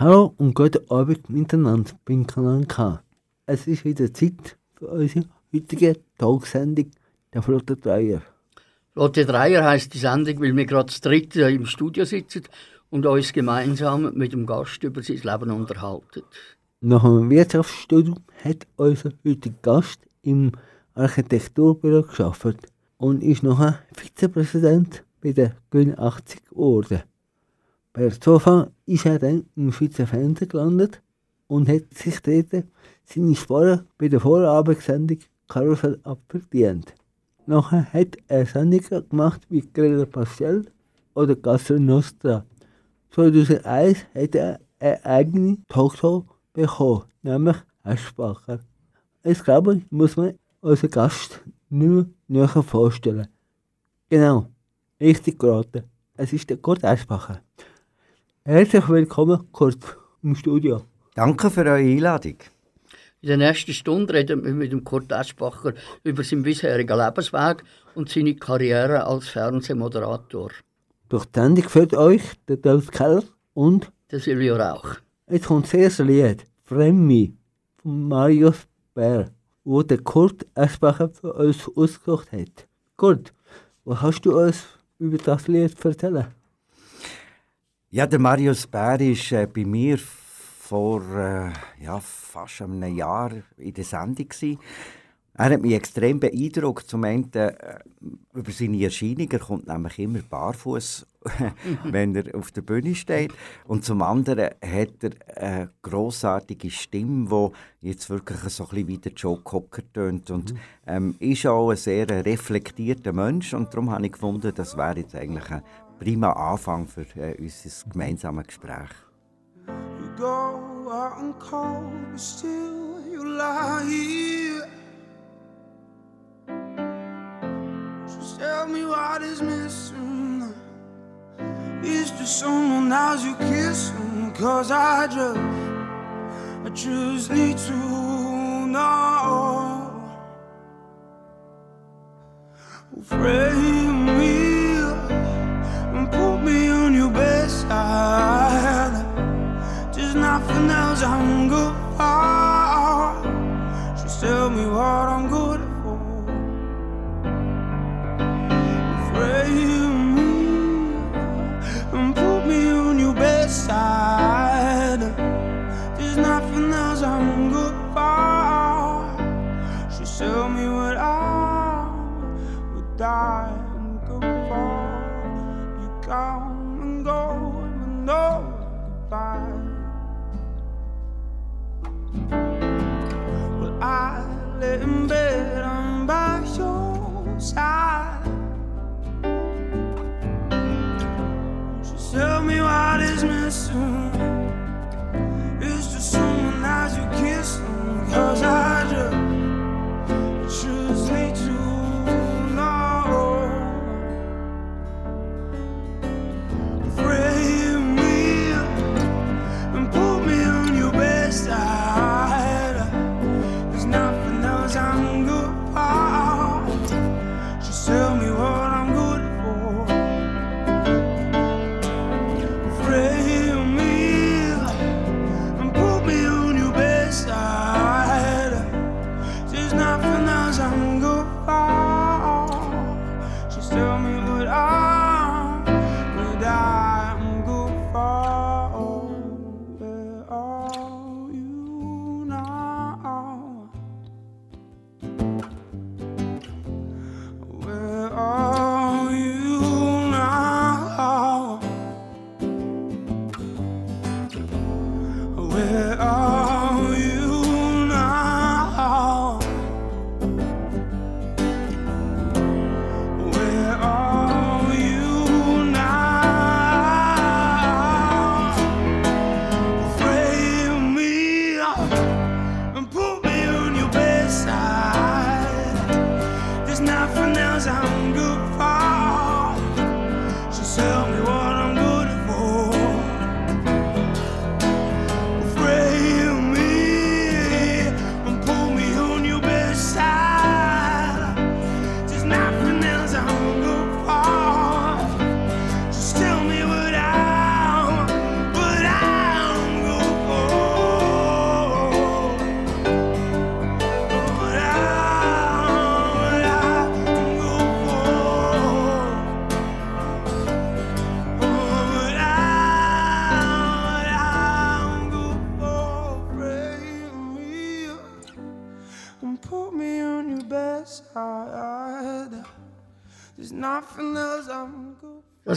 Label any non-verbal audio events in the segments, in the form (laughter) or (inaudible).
Hallo und guten Abend miteinander beim Kanal K. Es ist wieder Zeit für unsere heutige Talksendung der Flotte Dreier. Flotte Dreier heisst die Sendung, weil wir gerade zu dritt im Studio sitzen und uns gemeinsam mit dem Gast über sein Leben unterhalten. Nach dem Wirtschaftsstudium hat unser heutiger Gast im Architekturbüro gearbeitet und ist nachher Vizepräsident bei der Grün 80 geworden. Per Zufall ist er dann im Schweizer Fernsehen gelandet und hat sich dort seine Sporen bei der Vorabendsendung Karussell abverdient. Nachher hat er Sendungen gemacht wie Griller Pastel oder Gastro Nostra. 2001 hat er eine eigene Talkshow bekommen, nämlich Eschbacher. Ich glaube, muss man unseren Gast mehr näher vorstellen. Genau, richtig geraten. Es ist der Kurt Eschbacher. Herzlich willkommen, Kurt, im Studio. Danke für eure Einladung. In der nächsten Stunde reden wir mit dem Kurt Eschbacher über seinen bisherigen Lebensweg und seine Karriere als Fernsehmoderator. Durch die Sendung führt euch der Dolph Keller und der Silvio Rauch. Jetzt kommt das erste Lied, Fremmi, von Marius Bär, wo der Kurt Eschbacher für uns ausgesucht hat. Kurt, was hast du uns über das Lied erzählen? Ja, der Marius Bär ist äh, bei mir vor äh, ja, fast einem Jahr in der Sendung. Gewesen. Er hat mich extrem beeindruckt. Zum einen äh, über seine Erscheinung. Er kommt nämlich immer barfuß, (laughs) wenn er auf der Bühne steht. Und zum anderen hat er eine grossartige Stimme, die jetzt wirklich so ein bisschen wie der Joe Cocker tönt. Und ähm, ist auch ein sehr reflektierter Mensch. Und darum habe ich gefunden, das wäre jetzt eigentlich ein prima Anfang für äh, unser gemeinsames Gespräch. You go out and cold, but still you lie here. Just tell me what is missing. Is there someone else you kissing? Cause I just, I just need to know. Frame me There's nothing else I'm good for. Just tell me what I'm In bed, I'm by your side. Just tell me what is missing. Is there someone else you kissing? Cause I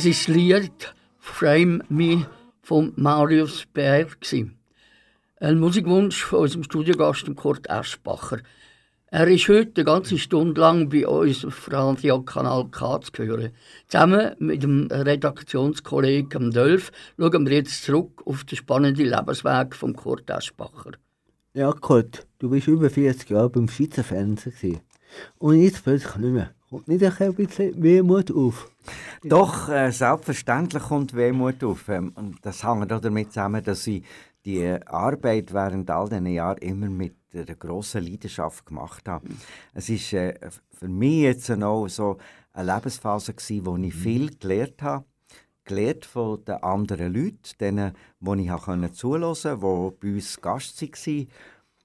Das ist das Lied Frame Me von Marius Bär. Ein Musikwunsch von unserem Studiogast Kurt Eschbacher. Er ist heute eine ganze Stunde lang bei uns auf Radio Kanal K zu hören. Zusammen mit dem Redaktionskollegen Dölf schauen wir jetzt zurück auf den spannenden Lebensweg von Kurt Eschbacher. Ja, Kurt, du bist über 40 Jahre beim Schweizer Fernsehen. Und jetzt plötzlich nicht mehr. Kommt nicht ein bisschen Wehmut auf? Doch, äh, selbstverständlich kommt Wehmut auf. Ähm, und das hängt auch damit zusammen, dass ich die Arbeit während all diesen Jahren immer mit einer grossen Leidenschaft gemacht habe. Es war äh, für mich jetzt auch so eine Lebensphase, gewesen, wo ich viel gelernt habe. Gelernt von den anderen Leuten, denen, die ich zuhören konnte, die bei uns Gast waren,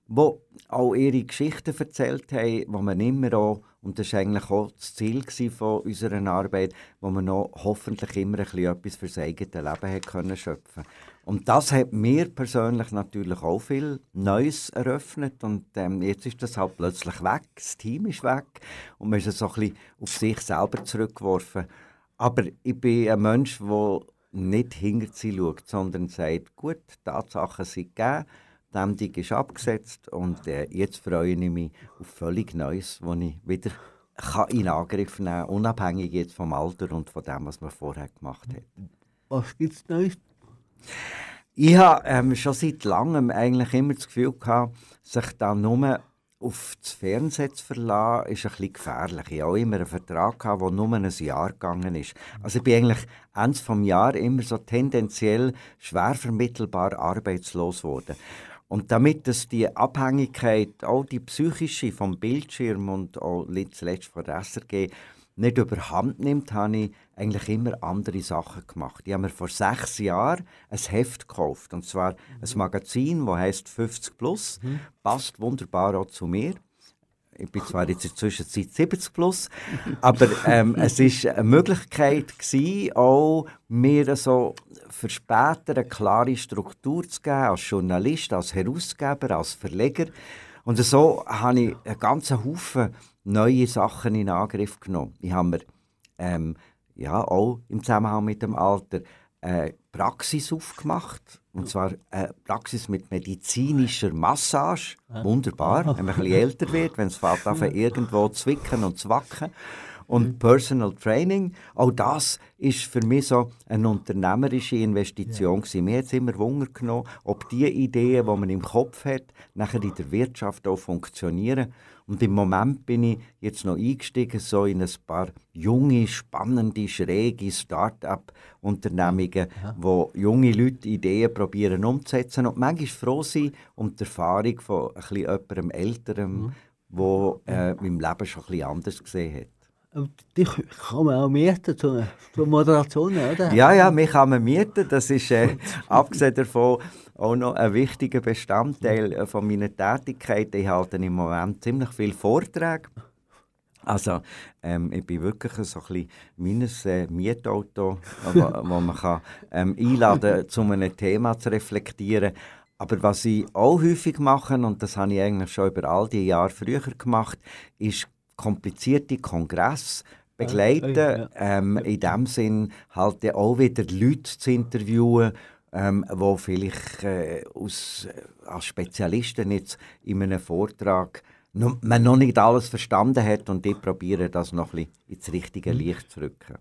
die auch ihre Geschichten erzählt haben, wo man immer auch, und das war eigentlich auch das Ziel von unserer Arbeit, wo man noch hoffentlich immer ein bisschen etwas für sein eigenes Leben können schöpfen. Und das hat mir persönlich natürlich auch viel Neues eröffnet. Und ähm, jetzt ist das halt plötzlich weg, das Team ist weg. Und man ist so ein bisschen auf sich selber zurückgeworfen. Aber ich bin ein Mensch, der nicht hinter sie schaut, sondern sagt, gut, Tatsachen sind gegeben, die Ämterung ist abgesetzt und äh, jetzt freue ich mich auf völlig Neues, das ich wieder kann in Angriff nehmen kann, unabhängig jetzt vom Alter und von dem, was man vorher gemacht hat. Was gibt es Neues? Ich habe ähm, schon seit langem eigentlich immer das Gefühl gehabt, sich da nur auf das Fernsehen zu verlassen, ist ein bisschen gefährlich. Ich hatte auch immer einen Vertrag, gehabt, der nur ein Jahr gegangen ist. Also ich bin eigentlich Ende des Jahres immer so tendenziell schwer vermittelbar arbeitslos geworden. Und damit es die Abhängigkeit, auch die psychische vom Bildschirm und auch zuletzt von der SRG nicht überhand nimmt, habe ich eigentlich immer andere Sachen gemacht. Ich habe mir vor sechs Jahren ein Heft gekauft, und zwar ein Magazin, das heißt 50 Plus, mhm. passt wunderbar auch zu mir ich bin zwar jetzt in der Zwischenzeit 70 plus, aber ähm, es war eine Möglichkeit gewesen, auch mir so für später eine klare Struktur zu geben, als Journalist, als Herausgeber, als Verleger. Und so habe ich einen ganzen Haufen neue Sachen in Angriff genommen. Ich habe mir ähm, ja, auch im Zusammenhang mit dem Alter eine Praxis aufgemacht. Und zwar eine Praxis mit medizinischer Massage. Wunderbar, wenn man ein bisschen (laughs) älter wird, wenn es fällt auf irgendwo zwicken und zwacken. Und mhm. Personal Training, auch das ist für mich so eine unternehmerische Investition. Ja. Mir hat es immer Wunder genommen, ob die Ideen, die man im Kopf hat, nachher in der Wirtschaft auch funktionieren. Und im Moment bin ich jetzt noch eingestiegen so in ein paar junge, spannende, schräge Start-up-Unternehmungen, ja. wo junge Leute Ideen probieren umzusetzen und manchmal froh sind um die Erfahrung von ein bisschen jemandem Älterem, mhm. wo äh, mein Leben schon ein bisschen anders gesehen hat. Dich kann man auch mieten zur, zur Moderation, oder? Ja, ja, mich kann man mieten. Das ist äh, (laughs) abgesehen davon auch noch ein wichtiger Bestandteil äh, von meiner Tätigkeit. Ich halte im Moment ziemlich viele Vorträge. Also, ähm, ich bin wirklich so ein bisschen meines äh, Mietauto, wo, wo (laughs) man kann, ähm, einladen kann, um ein Thema zu reflektieren. Aber was ich auch häufig mache, und das habe ich eigentlich schon über all die Jahre früher gemacht, ist komplizierte Kongress begleiten. Ja, ähm, in dem Sinn halt auch wieder Leute zu interviewen, ähm, wo vielleicht äh, aus, äh, als Spezialisten jetzt in einem Vortrag noch, man noch nicht alles verstanden hat und die probieren das noch ein bisschen ins richtige mhm. Licht zu rücken.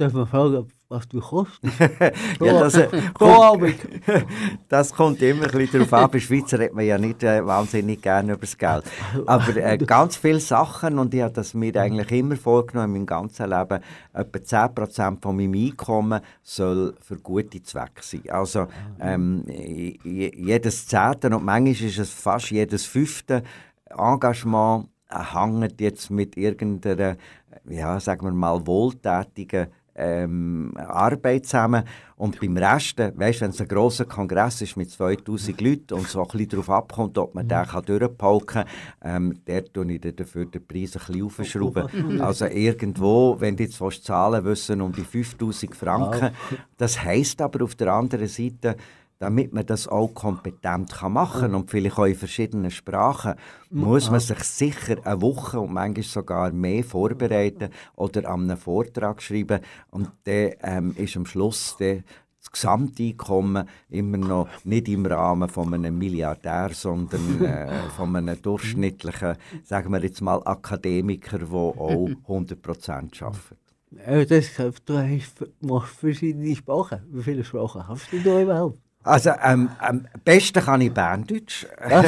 Darf man fragen, was du kostest? (laughs) ja, das, äh, kommt, (laughs) das kommt immer ein bisschen darauf an. Bei Schweizer redet man ja nicht äh, wahnsinnig gerne über das Geld. Aber äh, (laughs) ganz viele Sachen, und ich habe das mir eigentlich immer vorgenommen in meinem ganzen Leben, etwa 10% von meinem Einkommen soll für gute Zwecke sein. Also ähm, jedes Zehnte und manchmal ist es fast jedes fünfte Engagement hängt jetzt mit irgendeiner, ja, sagen wir mal, wohltätigen ähm, Arbeit zusammen. Und beim Rest, weißt, wenn es ein grosser Kongress ist mit 2000 Leuten und so ein bisschen darauf abkommt, ob man den kann durchpauken kann, ähm, der tue ich dafür den Preis ein bisschen aufschrauben. (laughs) Also irgendwo, wenn du jetzt willst, zahlen wissen, um die 5000 Franken. Das heisst aber auf der anderen Seite, damit man das auch kompetent kann machen kann und vielleicht auch in verschiedenen Sprachen, muss man sich sicher eine Woche und manchmal sogar mehr vorbereiten oder an einem Vortrag schreiben und dann ähm, ist am Schluss der das Gesamteinkommen immer noch nicht im Rahmen von einem Milliardär, sondern äh, (laughs) von einem durchschnittlichen, sagen wir jetzt mal, Akademiker, der auch (laughs) 100% arbeitet. Äh, das, du hast, machst verschiedene Sprachen. Wie viele Sprachen hast du da überhaupt? Also ähm, am besten kann ich Berndeutsch. (laughs) ähm,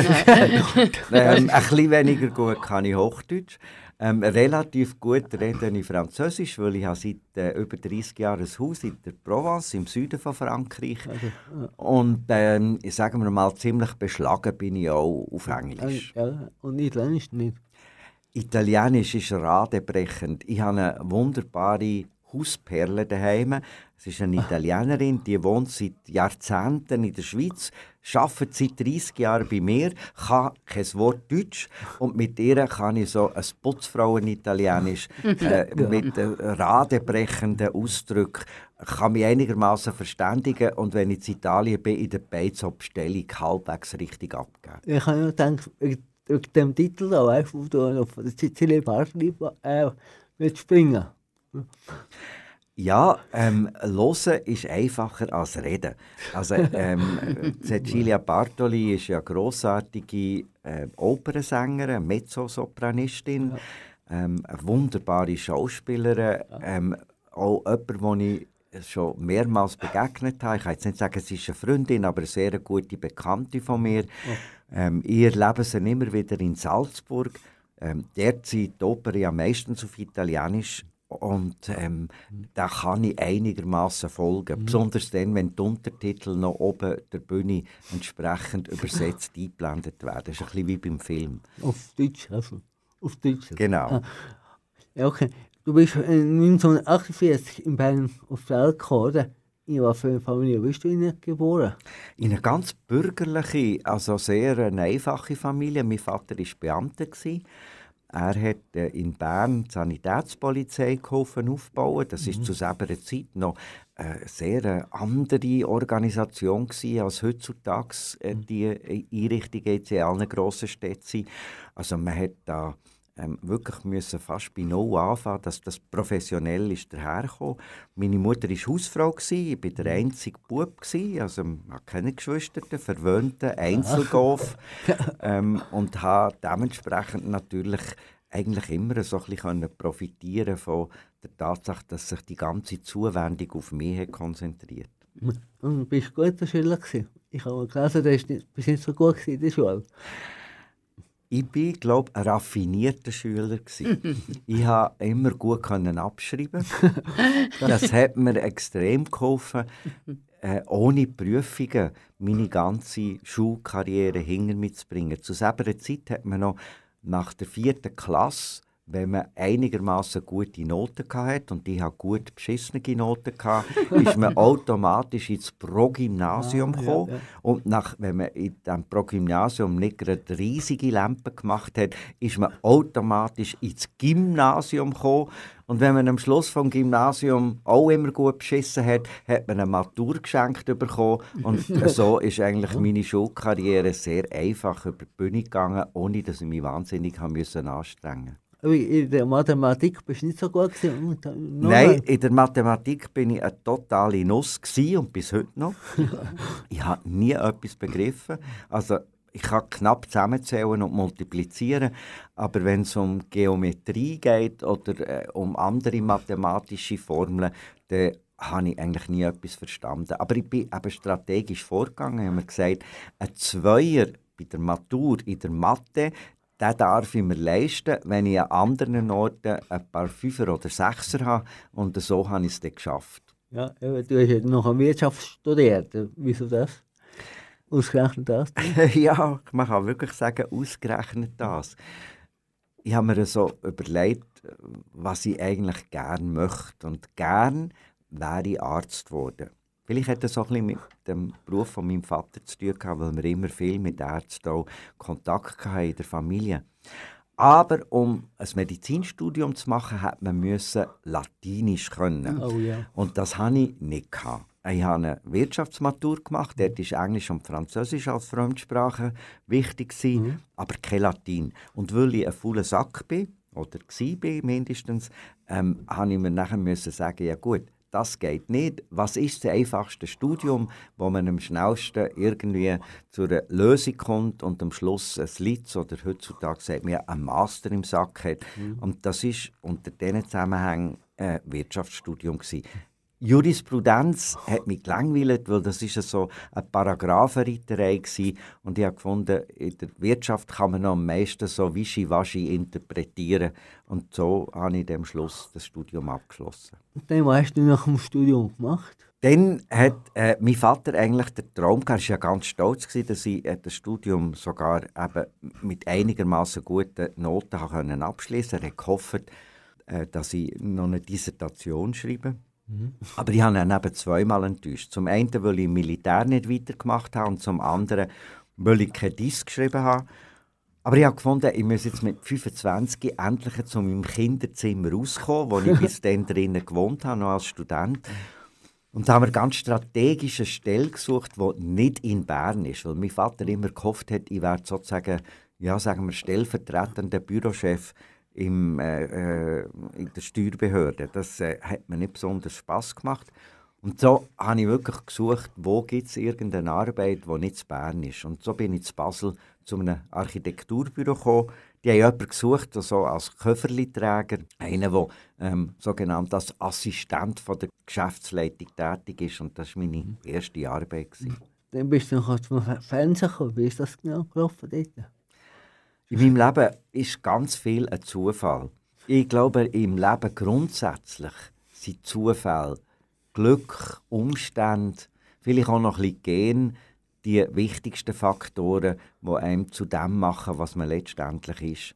ein bisschen weniger gut kann ich Hochdeutsch. Ähm, relativ gut rede ich Französisch, weil ich habe seit äh, über 30 Jahren ein Haus in der Provence, im Süden von Frankreich. Also, ja. Und ähm, ich sage mal, ziemlich beschlagen bin ich auch auf Englisch. Ja, und Italienisch nicht? Italienisch ist radebrechend. Ich habe eine wunderbare Hausperle daheim. Es ist eine Italienerin, die wohnt seit Jahrzehnten in der Schweiz, arbeitet seit 30 Jahren bei mir, kann kein Wort Deutsch und mit ihr kann ich so ein Putzfrauen-Italienisch (laughs) äh, mit äh, radebrechenden Ausdrücken kann mich einigermaßen verständigen und wenn ich in Italien bin, in der Beizobstellung halbwegs richtig abgeben. Ich habe ja gedacht, wegen dem Titel weißt, wo du auf der Sizilien Party äh, springen ja, ähm, hören ist einfacher als reden. Also, ähm, (laughs) Cecilia Bartoli ist ja eine grossartige äh, Opernsängerin, Mezzosopranistin, ja. ähm, eine wunderbare Schauspielerin, ähm, auch jemand, den ich schon mehrmals begegnet habe. Ich kann jetzt nicht sagen, sie ist eine Freundin, aber eine sehr gute Bekannte von mir. Oh. Ähm, ihr leben sie immer wieder in Salzburg. Ähm, dort sind die Oper ja meistens auf Italienisch und ähm, da kann ich einigermaßen folgen. Mhm. Besonders dann, wenn die Untertitel noch oben der Bühne entsprechend übersetzt eingeblendet werden. Das ist ein bisschen wie beim Film. Auf Deutsch, also. Auf Deutsch. Genau. Ah. Ja, okay. Du bist 1948 in Bern auf die Welt gekommen, oder? In was für eine Familie bist du geboren? In eine ganz bürgerliche, also sehr eine einfache Familie. Mein Vater war Beamter. Gewesen. Er hat äh, in Bern die Sanitätspolizei geholfen aufbauen. Das ist mhm. zu selber Zeit noch eine sehr andere Organisation gewesen, als heutzutage äh, mhm. die Einrichtungen in allen grossen Städten sind. Also man hat da ähm, wirklich müssen fast bei Null anfangen, dass das professionell ist dahergekommen. Meine Mutter war Hausfrau, ich war der mhm. einzige Bub, also hatte keine Geschwister, verwöhnte Einzelgolf (laughs) ähm, und habe dementsprechend natürlich eigentlich immer so ein bisschen profitieren von der Tatsache, dass sich die ganze Zuwendung auf mich konzentriert. Und bist du guter Schüler gewesen? Ich habe gelesen, du bist nicht so gut in der Schule. Ich war, glaube ich, ein raffinierter Schüler. (laughs) ich konnte immer gut abschreiben. (laughs) Das hat mir extrem geholfen, äh, ohne Prüfungen meine ganze Schulkarriere hinter mitzubringen. Zu selber Zeit hat man noch nach der vierten Klasse wenn man einigermaßen gute Noten hatte, und ich hatte gut beschissene Noten, hatte, (laughs) ist man automatisch ins Progymnasium ah, gekommen. Ja, ja. Und nach, wenn man in diesem Progymnasium nicht gerade riesige Lampen gemacht hat, ist man automatisch ins Gymnasium gekommen. Und wenn man am Schluss vom Gymnasium auch immer gut beschissen hat, hat man eine Matur geschenkt bekommen. Und (laughs) so ist eigentlich meine Schulkarriere sehr einfach über die Bühne gegangen, ohne dass ich mich wahnsinnig anstrengen musste in der Mathematik bist du nicht so gut gewesen. Nein, in der Mathematik bin ich eine totale Nuss und bis heute noch. (laughs) ich habe nie etwas begriffen. Also ich kann knapp zusammenzählen und multiplizieren, aber wenn es um Geometrie geht oder äh, um andere mathematische Formeln, dann habe ich eigentlich nie etwas verstanden. Aber ich bin eben strategisch vorgegangen. Ich habe mir gesagt, ein Zweier bei der Matur in der Mathe, den darf ich mir leisten, wenn ich an anderen Orten ein paar Fünfer oder Sechser habe. Und so habe ich es dann geschafft. Ja, du hast ja noch Wirtschaft studiert. Wieso das? Ausgerechnet das? (laughs) ja, man kann wirklich sagen, ausgerechnet das. Ich habe mir so überlegt, was ich eigentlich gerne möchte. Und gern wäre ich Arzt geworden. Vielleicht hat das auch ein bisschen mit dem Beruf von meinem Vater zu tun gehabt, weil wir immer viel mit Ärzten auch Kontakt hatten in der Familie. Aber um ein Medizinstudium zu machen, hat man müssen Latinisch können. Oh ja. Und das hatte ich nicht. Gehabt. Ich habe eine Wirtschaftsmatur gemacht, dort war Englisch und Französisch als Fremdsprache wichtig, Mhm. aber kein Latin. Und weil ich ein fauler Sack bin, oder war mindestens, ähm, habe ich mir nachher müssen sagen, ja gut, das geht nicht. Was ist das einfachste Studium, wo man am schnellsten irgendwie zu einer Lösung kommt und am Schluss ein Litz oder heutzutage sagt man ja, ein Master im Sack hat. Und das ist unter diesen Zusammenhängen ein Wirtschaftsstudium gewesen. Jurisprudenz hat mich gelangweilt, weil das ist so eine Paragraphenreiterei gewesen. und ich habe gefunden, in der Wirtschaft kann man noch am meisten so wischiwaschi interpretieren und so habe ich am Schluss das Studium abgeschlossen. Und dann was hast du nach dem Studium gemacht? Dann hat äh, mein Vater eigentlich den Traum gehabt, er war ja ganz stolz, gewesen, dass ich äh, das Studium sogar eben mit einigermaßen guten Noten abschließen konnte. Er hat gehofft, äh, dass ich noch eine Dissertation schreibe. Aber ich habe ihn eben zweimal enttäuscht. Zum einen, weil ich im Militär nicht weitergemacht habe und zum anderen, weil ich kein Disk geschrieben habe. Aber ich habe gefunden, ich muss jetzt mit 25 endlich zu meinem Kinderzimmer rauskommen, wo ich (laughs) bis dann drinnen gewohnt habe, noch als Student. Und da haben wir ganz strategisch eine Stelle gesucht, die nicht in Bern ist, weil mein Vater immer gehofft hat, ich werde sozusagen, ja, sagen wir, stellvertretender Bürochef im, äh, äh, in der Steuerbehörde. Das äh, hat mir nicht besonders Spaß gemacht. Und so habe ich wirklich gesucht, wo gibt es irgendeine Arbeit, die nicht in Bern ist. Und so bin ich zu Basel zu einem Architekturbüro gekommen. Die haben jemanden gesucht, so als Köfferliträger, einen, der ähm, sogenannt als Assistent von der Geschäftsleitung tätig ist. Und das war meine erste Arbeit. Gewesen. Dann bist du noch zum Fer- Fernsehen gekommen. Wie ist das genau gelaufen dort? In meinem Leben ist ganz viel ein Zufall. Ich glaube, im Leben grundsätzlich sind Zufälle, Glück, Umstände, vielleicht auch noch ein bisschen Gen, die wichtigsten Faktoren, die einem zu dem machen, was man letztendlich ist.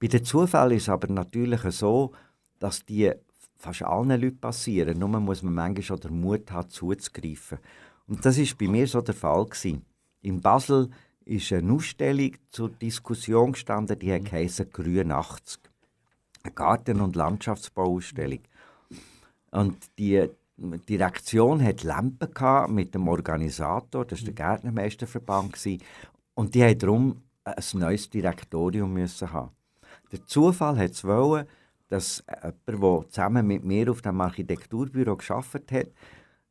Bei den Zufällen ist es aber natürlich so, dass die fast allen Leuten passieren. Nur muss man manchmal auch den Mut haben, zuzugreifen. Und das ist bei mir so der Fall. Gewesen. In Basel ist eine Ausstellung zur Diskussion gestanden, die mhm. heisst Grün 80. Eine Garten- und Landschaftsbauausstellung. Und die Direktion hat Lampen mit dem Organisator, das war der Gärtnermeisterverband. gewesen. Und die haben darum ein neues Direktorium müssen haben. Der Zufall hat es wollen, dass jemand, der zusammen mit mir auf dem Architekturbüro geschafft hat,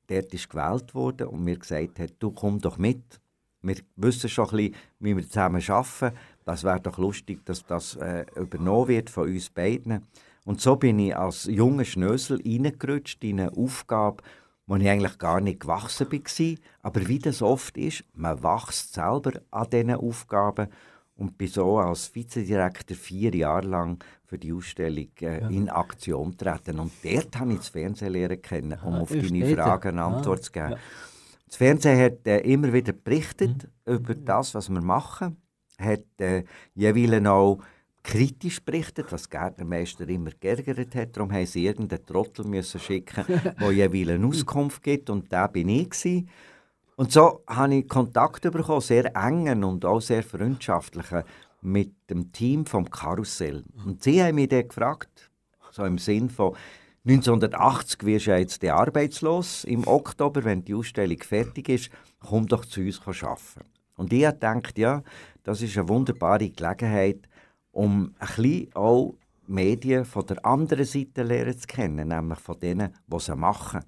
dort ist gewählt worden und mir gesagt hat, du komm doch mit. Wir wissen schon ein bisschen, wie wir zusammen arbeiten. Das wäre doch lustig, dass das äh, übernommen wird von uns beiden. Und so bin ich als junger Schnösel reingerutscht in eine Aufgabe, wo ich eigentlich gar nicht gewachsen war. Aber wie das oft ist, man wächst selber an diesen Aufgaben und bin so als Vizedirektor vier Jahre lang für die Ausstellung äh, ja. in Aktion treten. Und dort habe ich das Fernsehen lernen kennen, um Ah, auf deine. Frage eine Ah, Antwort zu geben. ja. Das Fernsehen hat äh, immer wieder berichtet über das, was wir machen. Hat äh, jeweils auch kritisch berichtet, was Gärtnermeister immer geärgert hat. Darum haben sie irgendeinen Trottel müssen schicken, (laughs) der jeweils eine Auskunft gibt. Und da bin ich. Gewesen. Und so habe ich Kontakt bekommen, sehr engen und auch sehr freundschaftlichen, mit dem Team vom Karussell. Und sie haben mich dann gefragt, so im Sinn von 1980 wirst du jetzt der arbeitslos im Oktober, wenn die Ausstellung fertig ist, komm doch zu uns arbeiten. Und ich gedacht, ja, das ist eine wunderbare Gelegenheit, um ein bisschen auch Medien von der anderen Seite lernen zu kennen, nämlich von denen, die sie machen.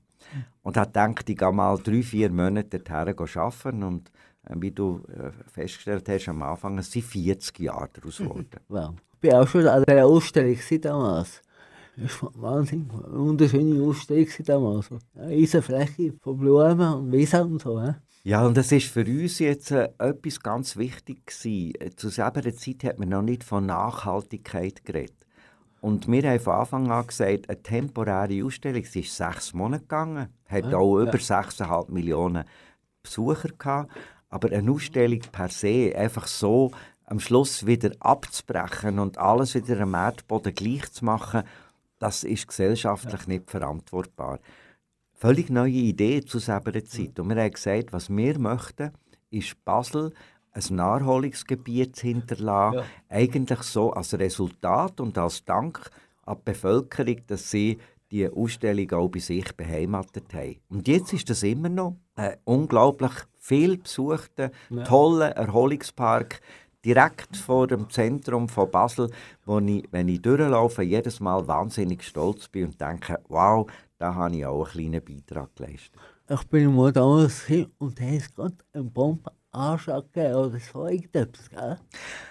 Und habe gedacht, ich gehe mal drei, vier Monate dorthin arbeiten und äh, wie du äh, festgestellt hast am Anfang, es sind 40 Jahre daraus geworden. (laughs) Wow. Ich war auch schon an dieser Ausstellung damals. Das war Wahnsinn. Eine wunderschöne Ausstellung damals. Eine riesige Fläche von Blumen und Wiesen und so. He? Ja, und das ist für uns jetzt äh, etwas ganz wichtig gewesen. Äh, Zu selber Zeit hat man noch nicht von Nachhaltigkeit geredet. Und wir haben von Anfang an gesagt, eine temporäre Ausstellung, sie ist sechs Monate gegangen, hat Ja, auch ja. über 6,5 Millionen Besucher gehabt. Aber eine Ausstellung per se, einfach so am Schluss wieder abzubrechen und alles wieder am Erdboden gleich zu machen, das ist gesellschaftlich nicht verantwortbar. Völlig neue Idee zu selber Zeit. Und wir haben gesagt, was wir möchten, ist Basel ein Naherholungsgebiet zu hinterlassen, ja. eigentlich so als Resultat und als Dank an die Bevölkerung, dass sie die Ausstellung auch bei sich beheimatet haben. Und jetzt ist das immer noch ein unglaublich viel besuchter, ja. toller Erholungspark direkt vor dem Zentrum von Basel, wo ich, wenn ich durchlaufe, jedes Mal wahnsinnig stolz bin und denke, wow, da habe ich auch einen kleinen Beitrag geleistet. Ich bin mal hin und da ist gerade ein Bombenanschlag oder so irgendetwas, gell?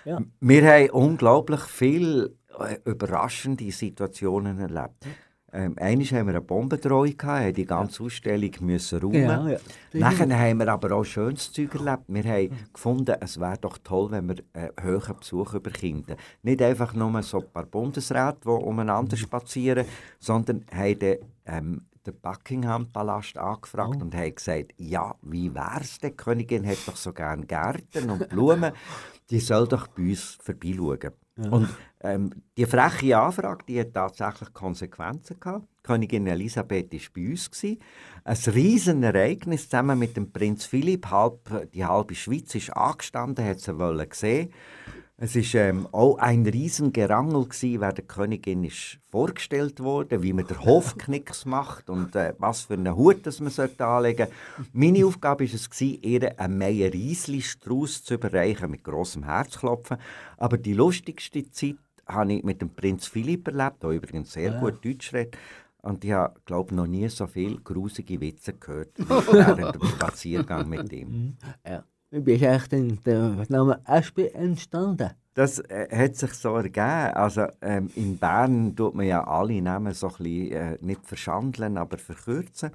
Ja. Wir haben unglaublich viele äh, überraschende Situationen erlebt. Ähm, einmal haben wir eine Bombendrohung, gehabt, die ganze Ausstellung müssen räumen. Genau, ja. Nachher haben wir aber auch schönes Zeug erlebt. Wir haben mhm. gefunden, es wäre doch toll, wenn wir äh, hohen Besuch über Kinder. Nicht einfach nur so ein paar Bundesräte, die umeinander mhm. spazieren, sondern haben ähm, den Buckingham-Palast angefragt oh. und haben gesagt, ja, wie wär's denn? Die Königin hat doch so gerne Gärten und Blumen. (laughs) die soll doch bei uns vorbeischauen. Ja. Und ähm, die freche Anfrage die hat tatsächlich Konsequenzen gehabt. Königin Elisabeth war bei uns. Gewesen. Ein riesen Ereignis zusammen mit dem Prinz Philipp. Halb, die halbe Schweiz ist angestanden, hat sie sehen es war ähm, auch ein riesen Gerangel, gewesen, wer der Königin ist vorgestellt wurde, wie man den (laughs) Hofknicks macht und äh, was für einen Hut das man anlegen sollte. Meine Aufgabe war es, gewesen, ihr einen Meier-Riesli-Strauß zu überreichen mit grossem Herzklopfen. Aber die lustigste Zeit habe ich mit dem Prinz Philipp erlebt, der übrigens sehr ja. gut Deutsch redet. Und ich habe, glaube noch nie so viele grusige Witze gehört (laughs) während dem Spaziergang mit ihm. Ja. Eigentlich der Name Espi entstanden? Das äh, hat sich so ergeben. Also, ähm, in Bern tut man ja alle Namen so ein bisschen, äh, nicht verschandeln, aber verkürzen.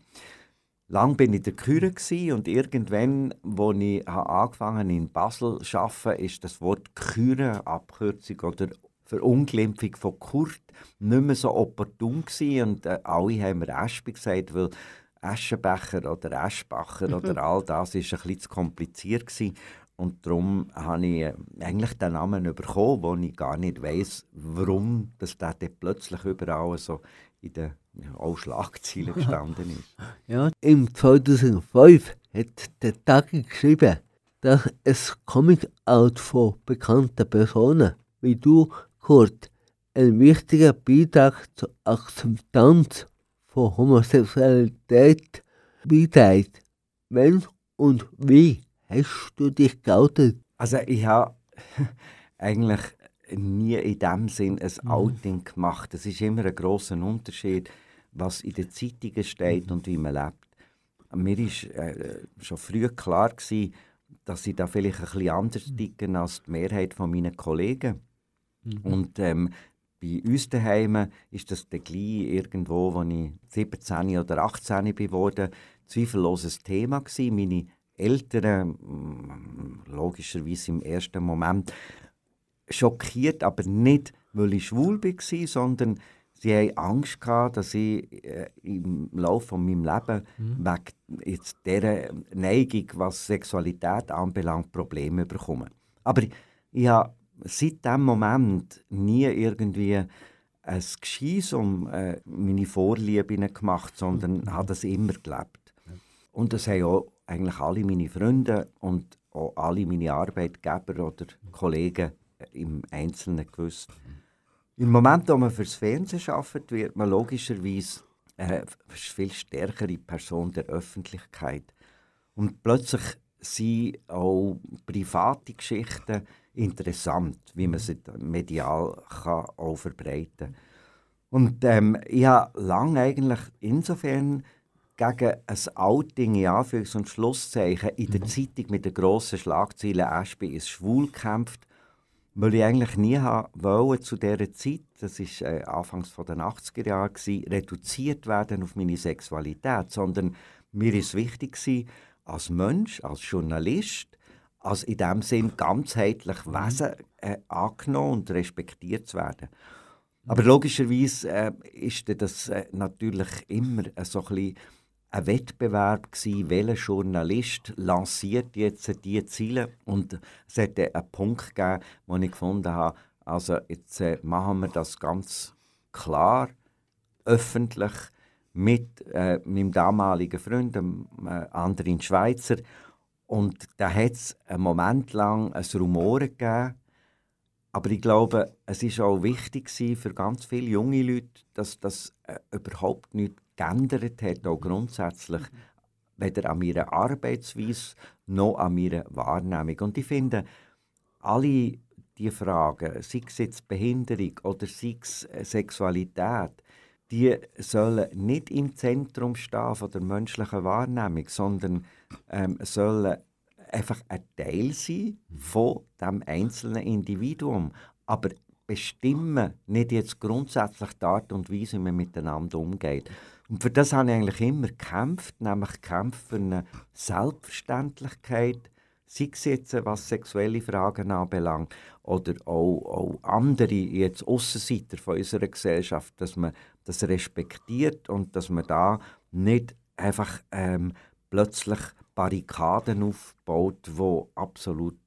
Lang bin ich der Küre und irgendwann, als ich angefangen in Basel zu arbeiten, ist das Wort Küre, Abkürzung oder Verunglimpfung von Kurt, nicht mehr so opportun gewesen. und äh, alle haben mir Espi gesagt, weil Aschenbecher oder Eschbacher oder all das ist ein bisschen zu kompliziert gewesen. Und darum habe ich äh, eigentlich den Namen bekommen, wo ich gar nicht weiß, warum das der plötzlich überall so in den Schlagzeilen (laughs) gestanden ist. Ja, im 2005 hat der Tag geschrieben, dass es Coming-out von bekannten Personen wie du, Kurt, ein wichtiger Beitrag zur Akzeptanz von Homosexualität beiträgt. Wenn und wie hast du dich geoutet? Also ich habe (laughs) eigentlich nie in dem Sinn ein mhm. Outing gemacht. Es ist immer ein großer Unterschied, was in den Zeitungen steht mhm. und wie man lebt. Mir war äh, schon früh klar, gewesen, dass ich da vielleicht ein bisschen anders mhm. ticke als die Mehrheit von meinen Kollegen. Mhm. Und ähm, bei uns daheim ist das dann gleich irgendwo, als ich 17 oder 18 geworden zweifelloses Thema gewesen. Meine Eltern, mm, logischerweise im ersten Moment, schockiert, aber nicht, weil ich schwul war, sondern sie hatten Angst, gehabt, dass ich äh, im Laufe von meinem Leben mhm. wegen jetzt dieser Neigung, was Sexualität anbelangt, Probleme bekomme. Aber ich habe seit dem Moment nie irgendwie ein Gescheiss um äh, meine Vorlieben gemacht, sondern mhm. habe das immer gelebt. Und das haben auch eigentlich alle meine Freunde und auch alle meine Arbeitgeber oder Kollegen im Einzelnen gewusst. Im Moment, wo man fürs Fernsehen arbeitet, wird man logischerweise eine viel stärkere Person der Öffentlichkeit. Und plötzlich sind auch private Geschichten interessant, wie man sie medial kann auch verbreiten kann. Und ähm, ich habe lange eigentlich insofern gegen ein Outing in Anführungs- und Schlusszeichen in der mhm. Zeitung mit den grossen Schlagzeilen «Aspie ist schwul» gekämpft, weil ich eigentlich nie wollte, zu dieser Zeit, das war äh, anfangs der 80er Jahre, reduziert werden auf meine Sexualität, sondern mir ist wichtig als Mensch, als Journalist, als in dem Sinn ganzheitlich. Wesen äh, angenommen und respektiert zu werden. Aber logischerweise äh, ist das äh, natürlich immer äh, so ein, ein Wettbewerb gewesen, welcher Journalist lanciert jetzt diese Ziele und es hat einen Punkt gegeben, wo ich gefunden habe, also jetzt äh, machen wir das ganz klar, öffentlich mit äh, meinem damaligen Freund, dem, äh, Andrin Schweizer Und da hat es einen Moment lang ein Rumoren gegeben. Aber ich glaube, es ist auch wichtig für ganz viele junge Leute, dass das äh, überhaupt nicht geändert hat, auch grundsätzlich, weder an meiner Arbeitsweise noch an meiner Wahrnehmung. Und ich finde, alle diese Fragen, sei es jetzt Behinderung oder sei es Sexualität, die sollen nicht im Zentrum stehen von der menschlichen Wahrnehmung, sondern ähm, sollen einfach ein Teil sein von dem einzelnen Individuum. Aber bestimmen nicht jetzt grundsätzlich die Art und Weise, wie man miteinander umgeht. Und für das habe ich eigentlich immer gekämpft, nämlich gekämpft für eine Selbstverständlichkeit, sei es jetzt, was sexuelle Fragen anbelangt, oder auch, auch andere, jetzt Aussenseiter von unserer Gesellschaft, dass man das respektiert und dass man da nicht einfach ähm, plötzlich Barrikaden aufbaut, die absolut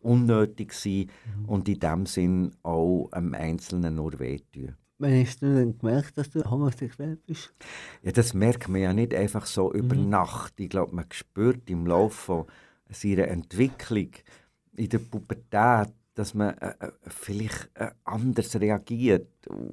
unnötig sind mhm. und in dem Sinn auch einem Einzelnen nur wehtun. Wann hast du denn gemerkt, dass du homosexuell bist? Ja, das merkt man ja nicht einfach so über mhm. Nacht. Ich glaube, man spürt im Laufe seiner Entwicklung in der Pubertät, dass man äh, äh, vielleicht äh, anders reagiert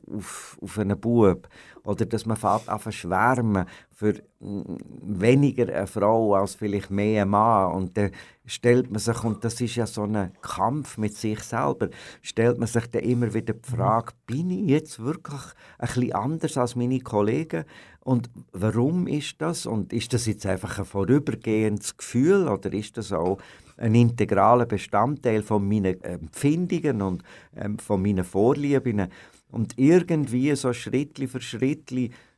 auf, auf einen Bub oder dass man fährt an schwärmen für mm, weniger eine Frau als vielleicht mehr ein Mann. Und dann stellt man sich, und das ist ja so ein Kampf mit sich selber, stellt man sich dann immer wieder die mhm. Frage, bin ich jetzt wirklich ein bisschen anders als meine Kollegen? Und warum ist das? Und ist das jetzt einfach ein vorübergehendes Gefühl oder ist das auch ein integraler Bestandteil von meinen Empfindungen und ähm, von meinen Vorlieben. Und irgendwie so Schritt für Schritt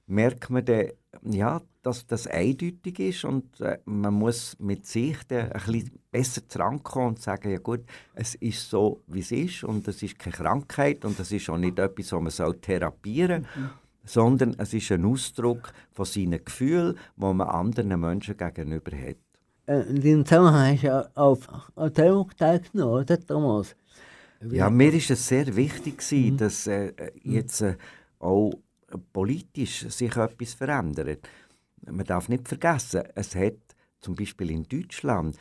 merkt man dann, ja, dass das eindeutig ist und äh, man muss mit sich dann ein bisschen besser drankommen und sagen, ja gut, es ist so, wie es ist und es ist keine Krankheit und es ist auch nicht etwas, was man soll therapieren soll, mhm. sondern es ist ein Ausdruck von seinen Gefühlen, die man anderen Menschen gegenüber hat. Äh, in diesem Zusammenhang hast du auf teilgenommen, oder Thomas? Ja, mir war es sehr wichtig, gewesen, mhm. dass äh, jetzt äh, auch politisch sich etwas verändert. Man darf nicht vergessen, es hat zum Beispiel in Deutschland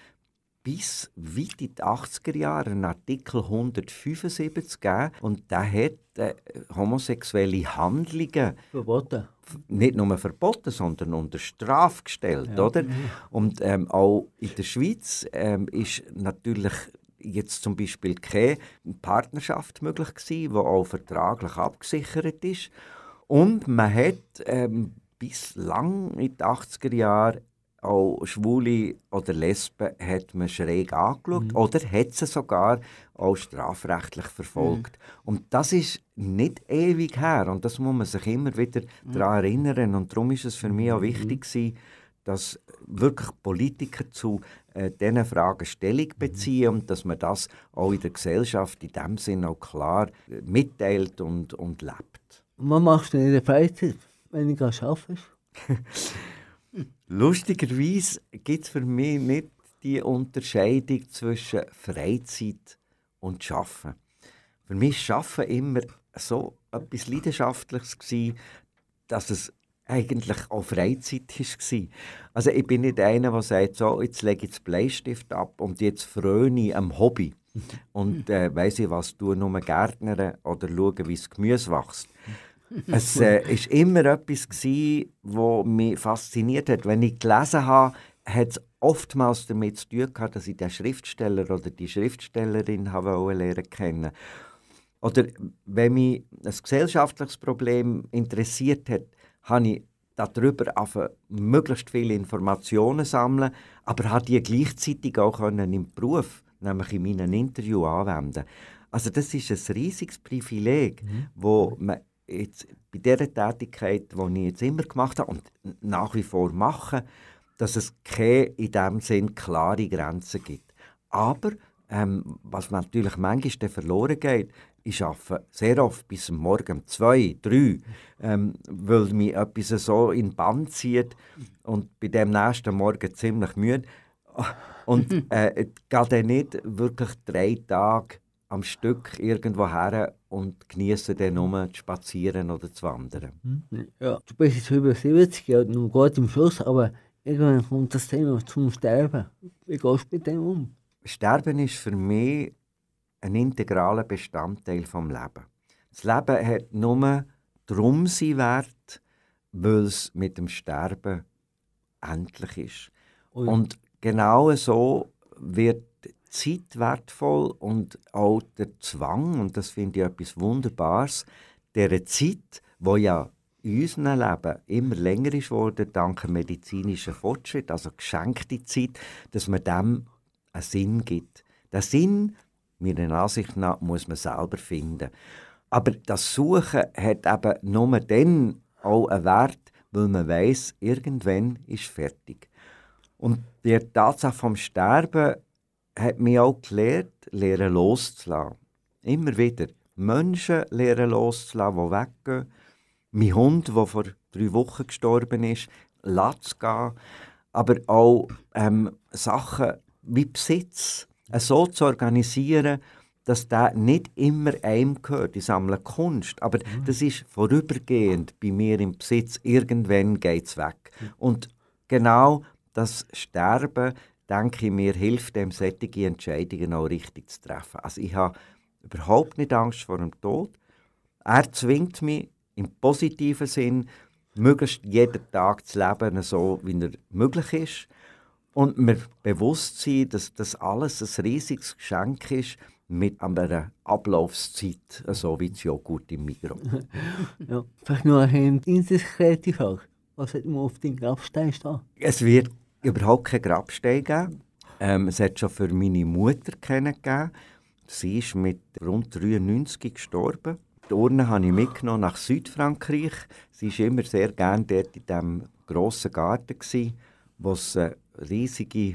bis weit in die 80er Jahre einen Artikel 175 gegeben und der hat äh, homosexuelle Handlungen verboten. Nicht nur verboten, sondern unter Strafe gestellt, ja. oder? Mhm. Und ähm, auch in der Schweiz ähm, ist natürlich jetzt zum Beispiel keine Partnerschaft möglich gewesen, die auch vertraglich abgesichert ist. Und man hat ähm, bislang in den 80er Jahren auch Schwule oder Lesben hat man schräg angeschaut mhm. oder hat sie sogar auch strafrechtlich verfolgt. Mhm. Und das ist nicht ewig her und das muss man sich immer wieder mhm. daran erinnern. Und darum ist es für mich auch mhm. wichtig gewesen, dass wirklich Politiker zu äh, diesen Fragen Stellung mhm. beziehen und dass man das auch in der Gesellschaft in dem Sinne auch klar äh, mitteilt und, und lebt. Was machst du in der Freizeit, wenn du arbeitest? (laughs) Lustigerweise gibt es für mich nicht die Unterscheidung zwischen Freizeit und Schaffen. Für mich war Schaffen immer so etwas Leidenschaftliches, gewesen, dass es eigentlich auch Freizeit war. Also ich bin nicht einer, der sagt, so, jetzt lege ich den Bleistift ab und jetzt fröne ich am Hobby. (laughs) Und äh, weiss ich was, tue nur Gärtnern oder schaue, wie das Gemüse wächst es äh, ist immer etwas was mich fasziniert hat. Wenn ich gelesen habe, hat es oftmals damit zu tun gehabt, dass ich den Schriftsteller oder die Schriftstellerin habe lernen kennen. Oder wenn mich ein gesellschaftliches Problem interessiert hat, habe ich darüber möglichst viele Informationen sammeln, aber habe die gleichzeitig auch im Beruf, nämlich in meinen Interviews anwenden. Also das ist ein riesiges Privileg, mhm. wo man jetzt bei dieser Tätigkeit, die ich jetzt immer gemacht habe und nach wie vor mache, dass es keine in dem Sinn klare Grenzen gibt. Aber ähm, was natürlich manchmal verloren geht, ich arbeite sehr oft bis morgen um zwei, drei, ähm, weil mich etwas so in den Bann zieht und bei dem nächsten Morgen ziemlich müde. Und (laughs) äh, gehe dann nicht wirklich drei Tage am Stück irgendwo her und genießen dann nur zu spazieren oder zu wandern. Mhm. Ja, du bist jetzt über 70 Jahre, noch gut im Schluss, aber irgendwann kommt das Thema zum Sterben. Wie gehst du mit dem um? Sterben ist für mich ein integraler Bestandteil des Lebens. Das Leben hat nur darum seinen Wert, weil es mit dem Sterben endlich ist. Ui. Und genau so wird Zeit wertvoll und auch der Zwang, und das finde ich etwas Wunderbares, der Zeit, wo ja in unserem Leben immer länger ist worden, dank medizinischen Fortschritt, also geschenkte Zeit, dass man dem einen Sinn gibt. Der Sinn, meiner Ansicht nach, muss man selber finden. Aber das Suchen hat eben nur dann auch einen Wert, weil man weiß, irgendwann ist fertig. Und die Tatsache vom Sterben hat mich auch gelernt, lernen loszulassen. Immer wieder. Menschen lernen loszulassen, die weggehen. Mein Hund, der vor drei Wochen gestorben ist, lässt gehen. Aber auch ähm, Sachen wie Besitz so zu organisieren, dass der nicht immer einem gehört. Ich sammle Kunst, aber mhm. das ist vorübergehend bei mir im Besitz. Irgendwann geht es weg. Mhm. Und genau das Sterben, denke ich mir, hilft dem, solche Entscheidungen auch richtig zu treffen. Also ich habe überhaupt nicht Angst vor dem Tod. Er zwingt mich im positiven Sinn, möglichst jeden Tag zu leben, so wie er möglich ist. Und mir bewusst sein, dass das alles ein riesiges Geschenk ist, mit einer Ablaufszeit, so wie das Joghurt im Mikro. (laughs) ja, vielleicht nur eine indiskrete Frage. Was hat man auf dem Grabstein stehen? Es wird überhaupt keinen Grabstein geben. Ähm, es hat schon für meine Mutter kennengegeben. Sie ist mit rund 93 gestorben. Die Urne habe ich mitgenommen nach Südfrankreich. Sie war immer sehr gerne dort in diesem grossen Garten, wo es riesige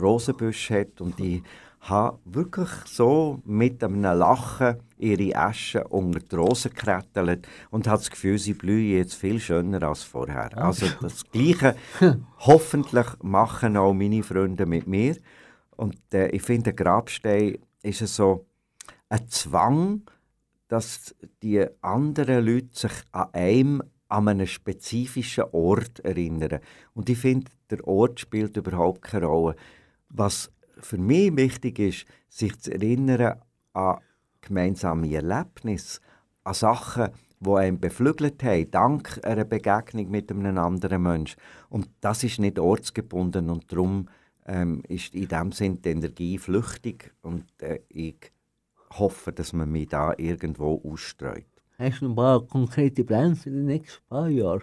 Rosenbüsche hat. Und ich habe wirklich so mit einem Lachen ihre Asche unter die Rosen gekrettelt und habe das Gefühl, sie blühen jetzt viel schöner als vorher. Ah. Also das Gleiche (laughs) hoffentlich machen auch meine Freunde mit mir. Und äh, ich finde, Grabstein ist so ein Zwang, dass die anderen Leute sich an einem an einen spezifischen Ort erinnern. Und ich finde, der Ort spielt überhaupt keine Rolle. Was für mich wichtig ist, sich zu erinnern an gemeinsame Erlebnisse, an Sachen, die einen beflügelt haben, dank einer Begegnung mit einem anderen Menschen. Und das ist nicht ortsgebunden und darum ähm, ist in dem Sinn die Energie flüchtig und äh, ich hoffe, dass man mich da irgendwo ausstreut. Hast du ein paar konkrete Pläne für die nächsten paar Jahre?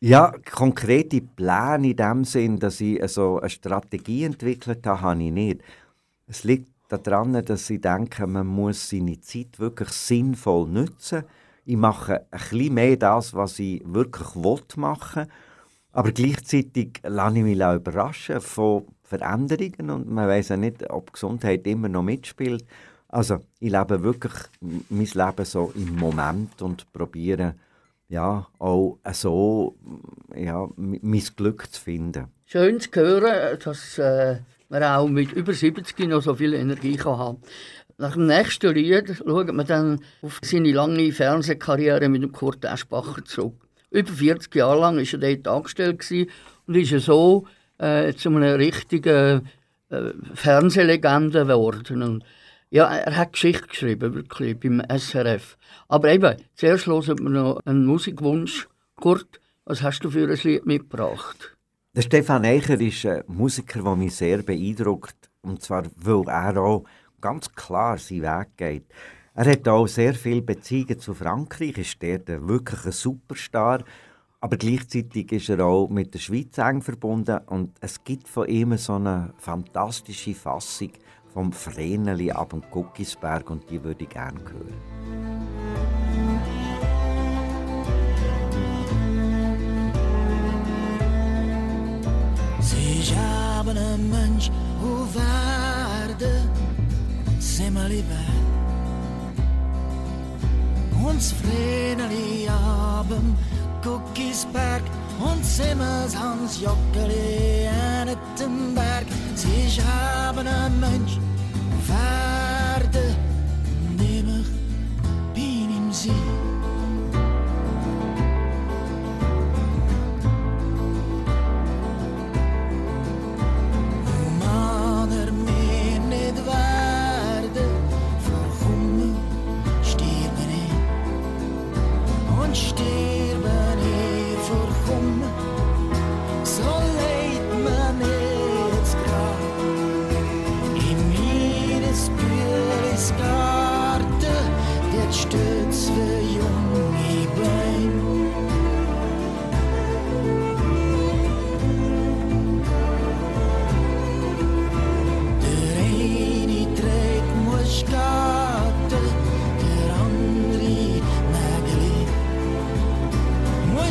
Ja, konkrete Pläne in dem Sinn, dass ich also eine Strategie entwickelt habe, habe ich nicht. Es liegt daran, dass ich denke, man muss seine Zeit wirklich sinnvoll nutzen. Ich mache ein bisschen mehr das, was ich wirklich machen will. Aber gleichzeitig lasse ich mich auch überraschen von Veränderungen und man weiß ja nicht, ob Gesundheit immer noch mitspielt. Also ich lebe wirklich mein Leben so im Moment und probiere ja, auch so ja, mein Glück zu finden. Schön zu hören, dass äh, man auch mit über 70 noch so viel Energie kann haben Nach dem nächsten Lied schaut man dann auf seine lange Fernsehkarriere mit dem Kurt Eschbacher zurück. Über 40 Jahre lang war er dort angestellt und ist so äh, zu einer richtigen äh, Fernsehlegende geworden. Und ja, er hat Geschichte geschrieben, wirklich, beim SRF. Aber eben, zuerst hören wir noch einen Musikwunsch. Kurt, was hast du für ein Lied mitgebracht? Der Stefan Eicher ist ein Musiker, der mich sehr beeindruckt. Und zwar, weil er auch ganz klar seinen Weg geht. Er hat auch sehr viele Beziehungen zu Frankreich, ist der wirklich ein Superstar. Aber gleichzeitig ist er auch mit der Schweiz eng verbunden und es gibt von ihm so eine fantastische Fassung vom Vreneli ab dem Guckisberg und die würde ich gerne hören. Ze hebben een mens hoe waarde, ze me liever. Ons vreneli jaben, koekjesperk, ons simmers Hans Jokkeli en Ittenberg. Ze hebben een mens hoe waarde, nemig, binim zie.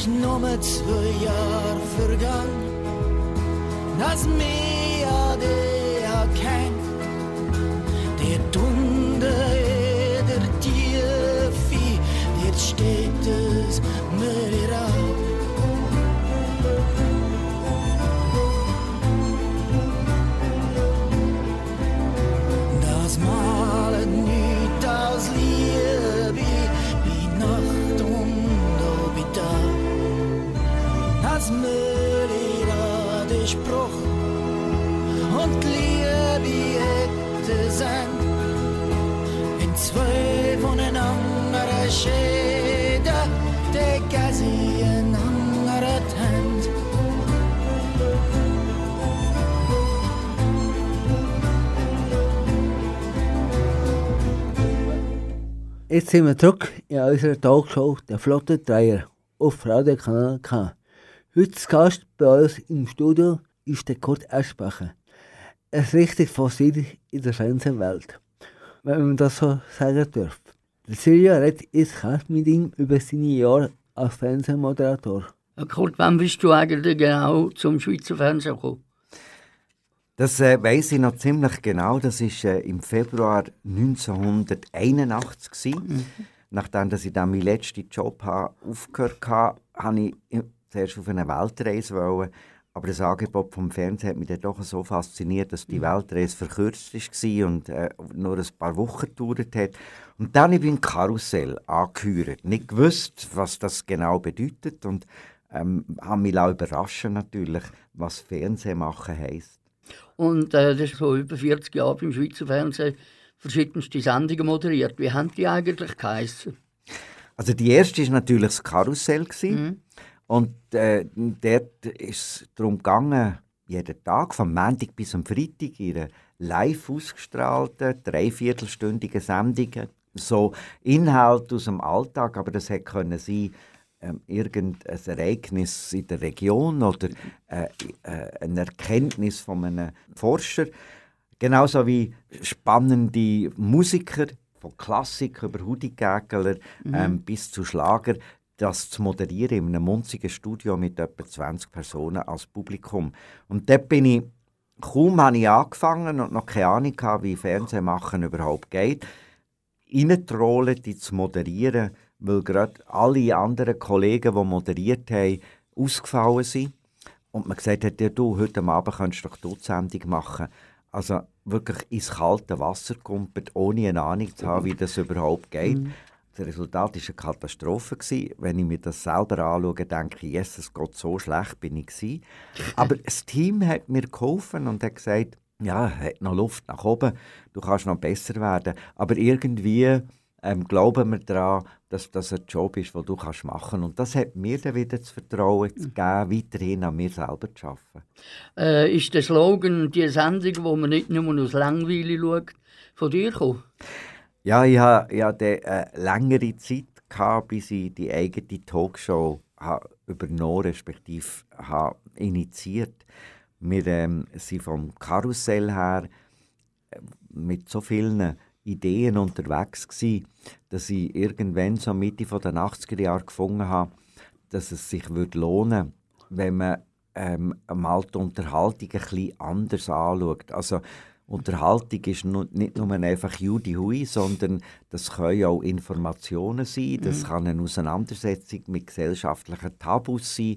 Ist nur zwei Jahre vergangen, dass Jetzt sind wir zurück in unserer Talkshow «Der Flotte Dreier» auf Radio Kanal K. Heute Gast bei uns im Studio ist der Kurt Eschbacher. Ein richtig Fossil in der Fernsehwelt, wenn man das so sagen darf. Der Silja redet jetzt erst mit ihm über seine Jahre als Fernsehmoderator. Kurt, wann bist du eigentlich genau zum Schweizer Fernsehen gekommen? Das äh, weiß ich noch ziemlich genau. Das war äh, im Februar 1981. gewesen. Nachdem dass ich dann meinen letzten Job ha, aufgehört habe, habe ich zuerst auf eine Weltreise wollen. Aber das Angebot vom Fernsehen hat mich dann doch so fasziniert, dass die Weltreise verkürzt war und äh, nur ein paar Wochen gedauert hat. Und dann bin ich in Karussell angehört. Nicht gewusst, was das genau bedeutet und ähm, habe mich auch überraschen natürlich, was Fernsehen machen heisst. Und äh, das ist vor über 40 Jahren beim Schweizer Fernsehen verschiedenste Sendungen moderiert. Wie haben die eigentlich geheissen? Also die erste war natürlich das Karussell. gewesen. Und äh, dort ist es darum gegangen, jeden Tag, vom Montag bis am Freitag, ihre live ausgestrahlten, dreiviertelstündigen Sendungen. So Inhalt aus dem Alltag, aber das hätte können sein ähm, irgendein Ereignis in der Region oder äh, äh, eine Erkenntnis von einem Forscher. Genauso wie spannende Musiker, von Klassik über Hudi-Gägeler ähm, bis zu Schlager, das zu moderieren in einem munzigen Studio mit etwa 20 Personen als Publikum. Und dort bin ich, kaum habe ich angefangen und noch keine Ahnung hatte, wie Fernsehmachen überhaupt geht, reintrollen, die zu moderieren, weil gerade alle anderen Kollegen, die moderiert haben, ausgefallen sind. Und man gesagt hat, ja, du, heute Abend kannst du doch die Sendung machen. Also wirklich ins kalte Wasser kumpelt, ohne eine Ahnung zu haben, wie das überhaupt geht. Das Resultat war eine Katastrophe. Gewesen. Wenn ich mir das selber anschaue, denke ich, yes, es geht so schlecht bin ich gewesen. Aber das Team hat mir geholfen und hat gesagt, ja, hat noch Luft nach oben, du kannst noch besser werden. Aber irgendwie ähm, glauben wir daran, dass das ein Job ist, den du kannst machen Und das hat mir dann wieder das Vertrauen zu geben, weiterhin an mir selber zu arbeiten. Äh, ist der Slogan, die Sendung, wo man nicht nur aus Langweile schaut, von dir gekommen? Ja, ich hatte ja äh, längere Zeit, gehabt, bis ich die eigene Talkshow ha übernommen respektive ha initiiert. Wir ähm, sind vom Karussell her äh, mit so vielen Ideen unterwegs gsi, dass ich irgendwann so Mitte der 80er Jahre gefunden habe, dass es sich würde lohnen, wenn man ähm, mal die Unterhaltung ein bisschen anders anschaut. Also Unterhaltung ist nicht nur einfach Judy Hui, sondern das können auch Informationen sein, das kann eine Auseinandersetzung mit gesellschaftlichen Tabus sein.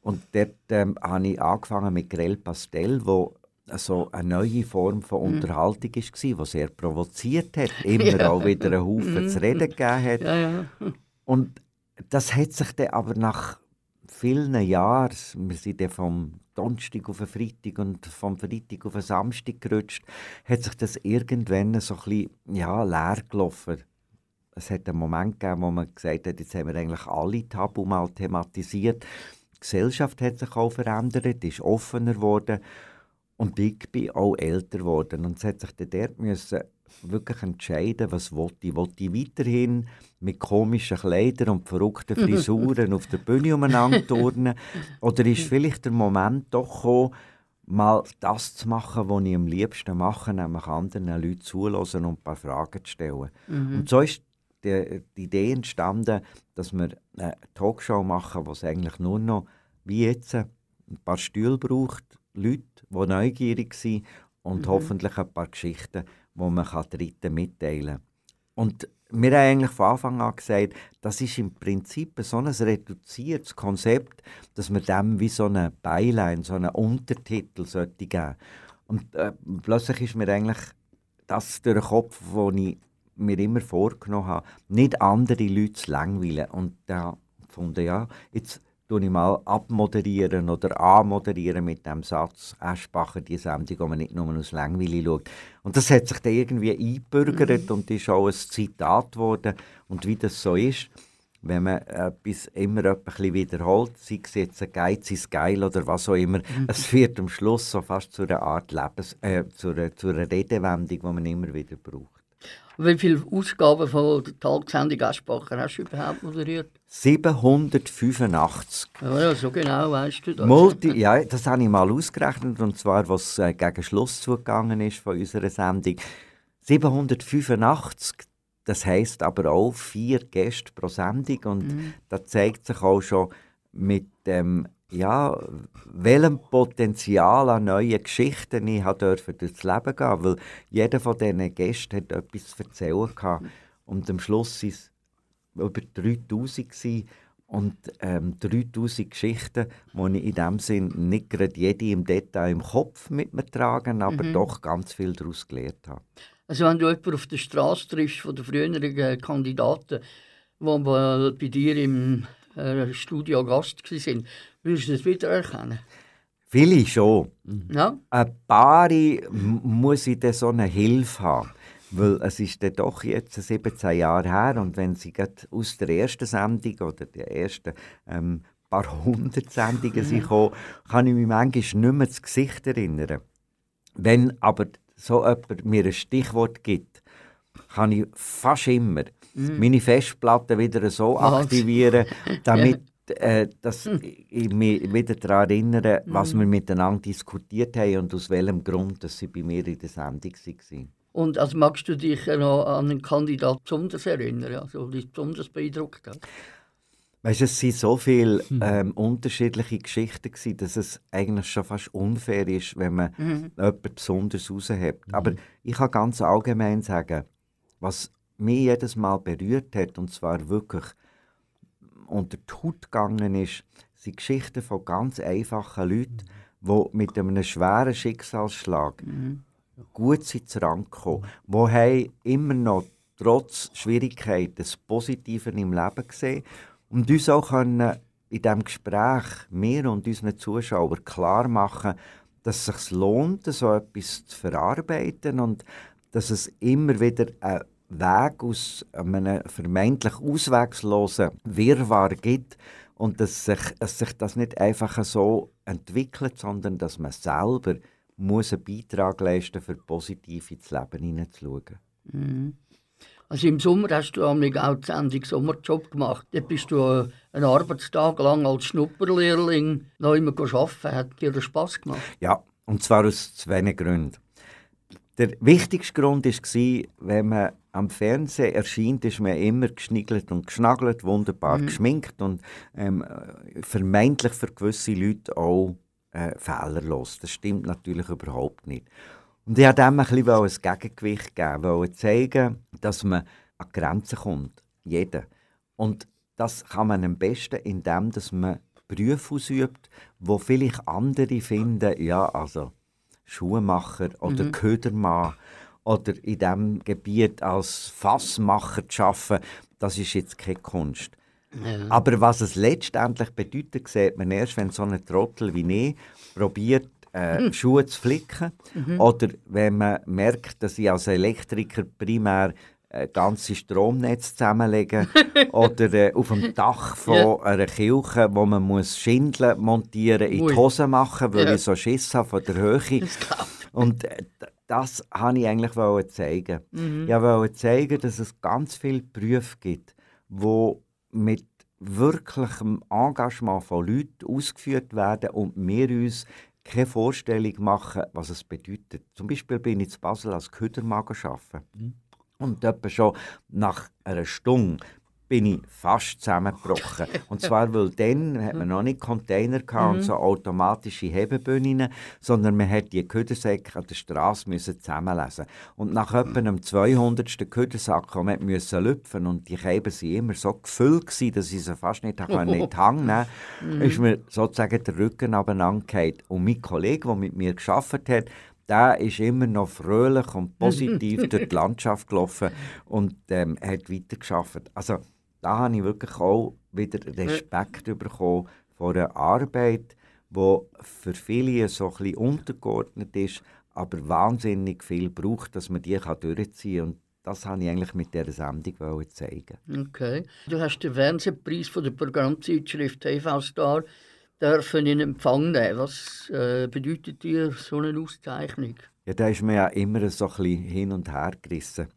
Und dort ähm, habe ich angefangen mit Grell Pastel, wo so eine neue Form von Unterhaltung war, die sehr provoziert hat, (laughs) immer Ja. auch wieder einen Haufen zu reden gegeben hat. Ja, ja. Und das hat sich dann aber nach vielen Jahren, wir sind dann vom Donnerstag auf den Freitag und vom Freitag auf den Samstag gerutscht, hat sich das irgendwann so ein bisschen ja, leer gelaufen. Es hat einen Moment gegeben, wo man gesagt hat, jetzt haben wir eigentlich alle Tabu mal thematisiert. Die Gesellschaft hat sich auch verändert, ist offener geworden. Und ich bin auch älter geworden und es hat sich dann dort müssen wirklich entscheiden, was wollte ich. Wollte ich weiterhin mit komischen Kleidern und verrückten Frisuren auf der Bühne umeinander (laughs) turnen? Oder ist vielleicht der Moment doch gekommen, mal das zu machen, was ich am liebsten mache, nämlich anderen Leuten zulassen und ein paar Fragen zu stellen. Und so ist die, die Idee entstanden, dass wir eine Talkshow machen, wo es eigentlich nur noch, wie jetzt, ein paar Stühle braucht, Leute, die neugierig sind und hoffentlich ein paar Geschichten, die man Dritten mitteilen kann. Und wir haben eigentlich von Anfang an gesagt, das ist im Prinzip so ein reduziertes Konzept, dass man dem wie so eine Beilein, so einen Untertitel sollte geben. Und äh, plötzlich ist mir eigentlich das durch den Kopf, wo ich mir immer vorgenommen habe, nicht andere Leute zu langweilen. Und da fand ich, ja, jetzt tue ich mal abmoderieren oder anmoderieren mit dem Satz Aschbacher, die Sendung, wo man nicht nur aus Langweile schaut. Und das hat sich dann irgendwie eingebürgert und ist auch ein Zitat geworden. Und wie das so ist, wenn man etwas immer bisschen wiederholt, sei es jetzt ein Geiz ist geil oder was auch immer, es wird am Schluss so fast zu einer Art Lebens, äh, zu, einer, zu einer Redewendung, die man immer wieder braucht. Wie viele Ausgaben von der Talksendung Aschbacher hast du überhaupt moderiert? 785. Ja, ja, so genau weißt du das. Multi, ja, das habe ich mal ausgerechnet, und zwar, was äh, gegen Schluss zugegangen ist von unserer Sendung. 785, das heisst aber auch vier Gäste pro Sendung und da zeigt sich auch schon mit dem, ja, welchem Potenzial an neuen Geschichten ich dürfen durchs Leben gehen, weil jeder von diesen Gästen hat etwas zu erzählen gehabt. und am Schluss waren es über 3000 gewesen. und ähm, 3000 Geschichten, die ich in dem Sinn nicht gerade jede im Detail im Kopf mit mir tragen, aber doch ganz viel daraus gelernt habe. Also wenn du jemanden auf der Straße triffst von den früheren äh, Kandidaten, die bei dir im äh, Studio Gast waren, würdest du das wiedererkennen? Viele schon. Ja? Ein paar muss ich dann so eine Hilfe haben. Weil es ist dann doch jetzt 17 Jahre her und wenn sie aus der ersten Sendung oder der ersten ähm, paar hundert Sendungen sind gekommen, kann ich mich manchmal nicht mehr das Gesicht erinnern. Wenn aber so jemand mir ein Stichwort gibt, kann ich fast immer meine Festplatte wieder so aktivieren, (laughs) damit äh, dass ich mich wieder daran erinnere, was wir miteinander diskutiert haben und aus welchem Grund dass sie bei mir in der Sendung waren. Und also magst du dich noch an einen Kandidat besonders erinnern, also dich besonders beeindruckt hat? Weißt, es waren so viele ähm, unterschiedliche Geschichten, gewesen, dass es eigentlich schon fast unfair ist, wenn man jemanden besonders raushebt. Aber ich kann ganz allgemein sagen, was mich jedes Mal berührt hat, und zwar wirklich unter die Haut gegangen ist, sind Geschichten von ganz einfachen Leuten, die mit einem schweren Schicksalsschlag gut sind zu Rand gekommen, die immer noch trotz Schwierigkeiten das Positive im Leben gesehen und uns auch können in diesem Gespräch, mir und unseren Zuschauern, klar machen, dass es sich lohnt, so etwas zu verarbeiten und dass es immer wieder einen Weg aus einem vermeintlich auswegslosen Wirrwarr gibt und dass sich, dass sich das nicht einfach so entwickelt, sondern dass man selber muss einen Beitrag leisten für positiv ins Leben hineinzuschauen. Also im Sommer hast du auch die Sendung Sommerjob gemacht. Da bist du äh, einen Arbeitstag lang als Schnupperlehrling noch immer arbeiten. Hat dir das Spass gemacht? Ja, und zwar aus zwei Gründen. Der wichtigste Grund war, wenn man am Fernsehen erscheint, ist man immer geschniggelt und geschnagelt, wunderbar geschminkt und ähm, äh, vermeintlich für gewisse Leute auch äh, fehlerlos. Das stimmt natürlich überhaupt nicht. Und ich wollte dem ein bisschen ein Gegengewicht geben, wollte zeigen, dass man an die Grenzen kommt. Jeder. Und das kann man am besten, indem dass man Berufe ausübt, wo vielleicht andere finden, ja, also Schuhmacher oder Ködermann oder in diesem Gebiet als Fassmacher zu arbeiten, das ist jetzt keine Kunst. Aber was es letztendlich bedeutet, sieht man erst, wenn so ein Trottel wie ich probiert, äh, Schuhe zu flicken. Oder wenn man merkt, dass ich als Elektriker primär ganze Stromnetz zusammenlegen (laughs) oder äh, auf dem Dach von Ja. einer Kirche, wo man muss Schindeln montieren, in Ui. die Hose machen, weil Ja. ich so Schiss habe von der Höhe. Und äh, das wollte ich eigentlich zeigen. Mhm. Ich wollte zeigen, dass es ganz viele Berufe gibt, die mit wirklichem Engagement von Leuten ausgeführt werden und wir uns keine Vorstellung machen, was es bedeutet. Zum Beispiel bin ich in Basel als Ködermann arbeiten. Und etwa schon nach einer Stunde bin ich fast zusammengebrochen. (laughs) und zwar, weil dann hat man noch nicht Container gehabt und so automatische Hebebühnen, sondern man hat die Ködersäcke an der Straße müssen zusammenlesen. Und nach etwa einem 200. Ködersack, den man musste lüpfen und die Käben waren immer so gefüllt, gewesen, dass ich sie fast nicht in die Hand nehmen konnte, ist mir sozusagen der Rücken abeinandergefallen. Und mein Kollege, der mit mir gearbeitet hat, der ist immer noch fröhlich und positiv durch die Landschaft gelaufen und ähm, hat weitergearbeitet. Also da habe ich wirklich auch wieder Respekt bekommen vor einer Arbeit, die für viele so ein bisschen untergeordnet ist, aber wahnsinnig viel braucht, dass man die kann durchziehen kann. Und das wollte ich eigentlich mit dieser Sendung zeigen. Okay. Du hast den Fernsehpreis von der Programmzeitschrift TV Star dürfen in Empfang nehmen. Was äh, bedeutet dir so eine Auszeichnung? Ja, da ist mir ja immer so ein bisschen hin und her gerissen.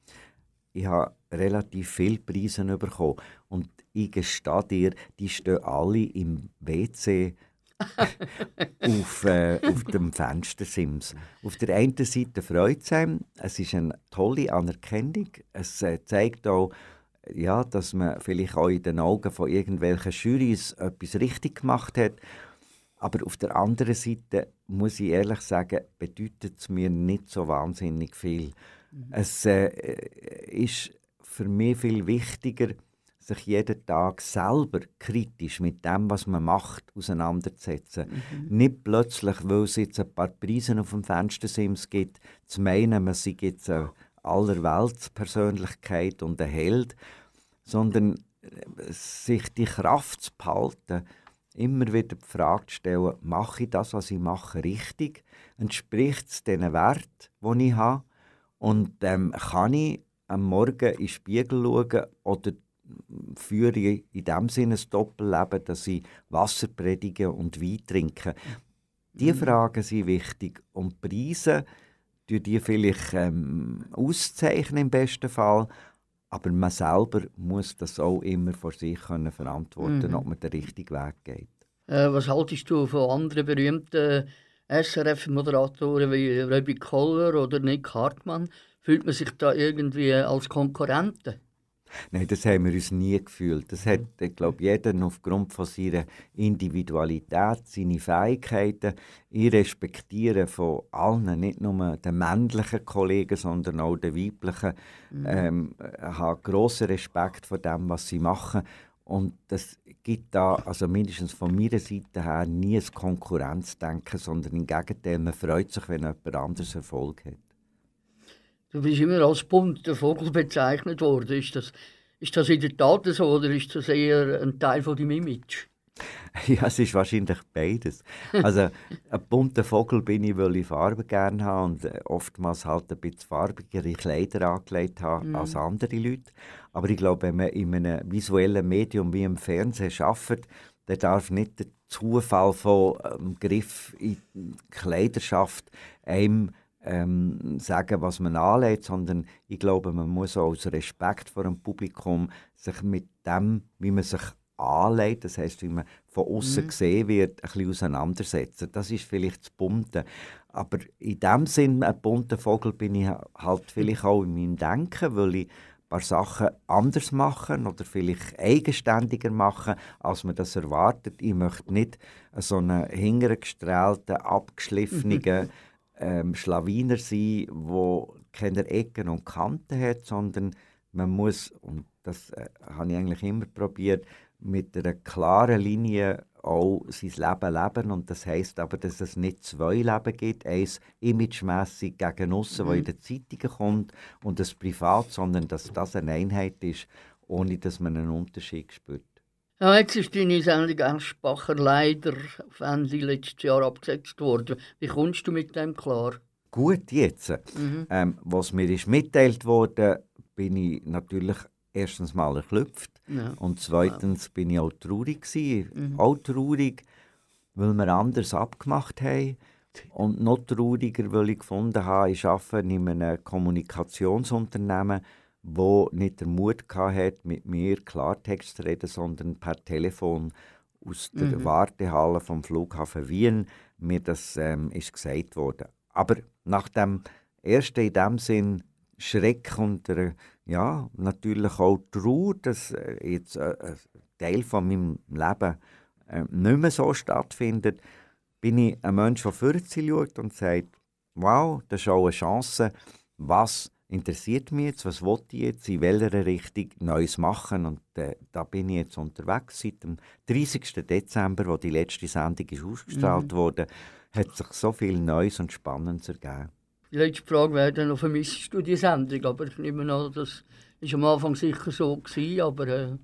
Ich habe relativ viele Preise bekommen und ich gestehe dir, die stehen alle im WC (laughs) auf, äh, auf dem Fenstersims. Auf der einen Seite freut es einem, es ist eine tolle Anerkennung. Es äh, zeigt auch, ja, dass man vielleicht auch in den Augen von irgendwelchen Jurys etwas richtig gemacht hat. Aber auf der anderen Seite muss ich ehrlich sagen, bedeutet es mir nicht so wahnsinnig viel. Es äh, ist für mich viel wichtiger, sich jeden Tag selber kritisch mit dem, was man macht, auseinanderzusetzen. Nicht plötzlich, weil es jetzt ein paar Preise auf dem Fenstersims gibt, zu meinen, man sei jetzt eine Allerweltspersönlichkeit und ein Held, sondern äh, sich die Kraft zu behalten, immer wieder die Frage zu stellen, mache ich das, was ich mache, richtig? Entspricht es den Wert, die ich habe? Und ähm, kann ich am Morgen in den Spiegel schauen oder führe ich in dem Sinne ein Doppelleben, dass ich Wasser predige und Wein trinke? Diese Fragen sind wichtig. Und Preise, die die vielleicht ähm, auszeichnen im besten Fall, aber man selber muss das auch immer vor sich können verantworten, ob man den richtigen Weg geht. Äh, was haltest du von anderen berühmten SRF-Moderatoren wie Röbi Koller oder Nick Hartmann? Fühlt man sich da irgendwie als Konkurrenten? Nein, das haben wir uns nie gefühlt. Das hat, ich glaube, jeder aufgrund von seiner Individualität, seine Fähigkeiten. Ich respektiere von allen, nicht nur den männlichen Kollegen, sondern auch den weiblichen. Ähm, habe grossen Respekt vor dem, was sie machen. Und das gibt da, also mindestens von meiner Seite her, nie ein Konkurrenzdenken, sondern im Gegenteil, man freut sich, wenn jemand anderes Erfolg hat. Du bist immer als bunter Vogel bezeichnet worden. Ist das, ist das in der Tat so oder ist das eher ein Teil von deinem Image? (laughs) Ja, es ist wahrscheinlich beides. Also (laughs) ein bunter Vogel bin ich, weil ich Farbe gerne habe und äh, oftmals halt ein bisschen farbigere Kleider angelegt habe als andere Leute. Aber ich glaube, wenn man in einem visuellen Medium wie im Fernsehen arbeitet, dann darf nicht der Zufall von ähm, Griff in die Kleiderschaft einem ähm, sagen, was man anlegt, sondern ich glaube, man muss auch aus Respekt vor dem Publikum sich mit dem, wie man sich anlegt, das heißt, wie man von außen gesehen wird, ein bisschen auseinandersetzen. Das ist vielleicht das Bunte. Aber in dem Sinn, ein bunter Vogel bin ich halt vielleicht auch in meinem Denken, weil ich ein paar Sachen anders machen oder vielleicht eigenständiger machen, als man das erwartet. Ich möchte nicht so einen hingergestrahlten, abgeschliffenen ähm, Schlawiner sein, wo keine Ecken und Kanten hat, sondern man muss, und das äh, habe ich eigentlich immer probiert, mit einer klaren Linie auch sein Leben leben. Und das heißt aber, dass es nicht zwei Leben gibt, eins imagemässig gegen aussen, mhm. in den Zeitungen kommt, und das privat, sondern dass das eine Einheit ist, ohne dass man einen Unterschied spürt. Ja, jetzt ist deine Sendung Aschbacher leider auf Ende letztes Jahr abgesetzt worden. Wie kommst du mit dem klar? Gut jetzt. Mhm. Ähm, was mir ist mitteilt wurde, bin ich natürlich erstens mal erklüpft Ja. und zweitens bin ich auch traurig gewesen. Auch traurig, weil wir anders abgemacht haben. Und noch trauriger, weil ich gefunden habe, ich arbeite in einem Kommunikationsunternehmen, wo nicht den Mut hatte, mit mir Klartext zu reden, sondern per Telefon aus der Wartehalle vom Flughafen Wien mir das ähm, ist gesagt worden. Aber nach dem ersten in dem Sinn Schreck und der, ja, natürlich auch Trauer, dass äh, jetzt äh, ein Teil von meinem Leben äh, nicht mehr so stattfindet, bin ich ein Mensch, der vorwärts schaut und sagt, wow, das ist auch eine Chance, was interessiert mich jetzt, was wollte ich jetzt, in welcher Richtung Neues machen und äh, da bin ich jetzt unterwegs. Seit dem 30. Dezember, wo die letzte Sendung ist ausgestrahlt wurde, hat sich so viel Neues und Spannendes ergeben. Die letzte Frage wäre dann noch, vermisst du die Sendung? Aber ich nehme an, das war am Anfang sicher so, gewesen, aber äh,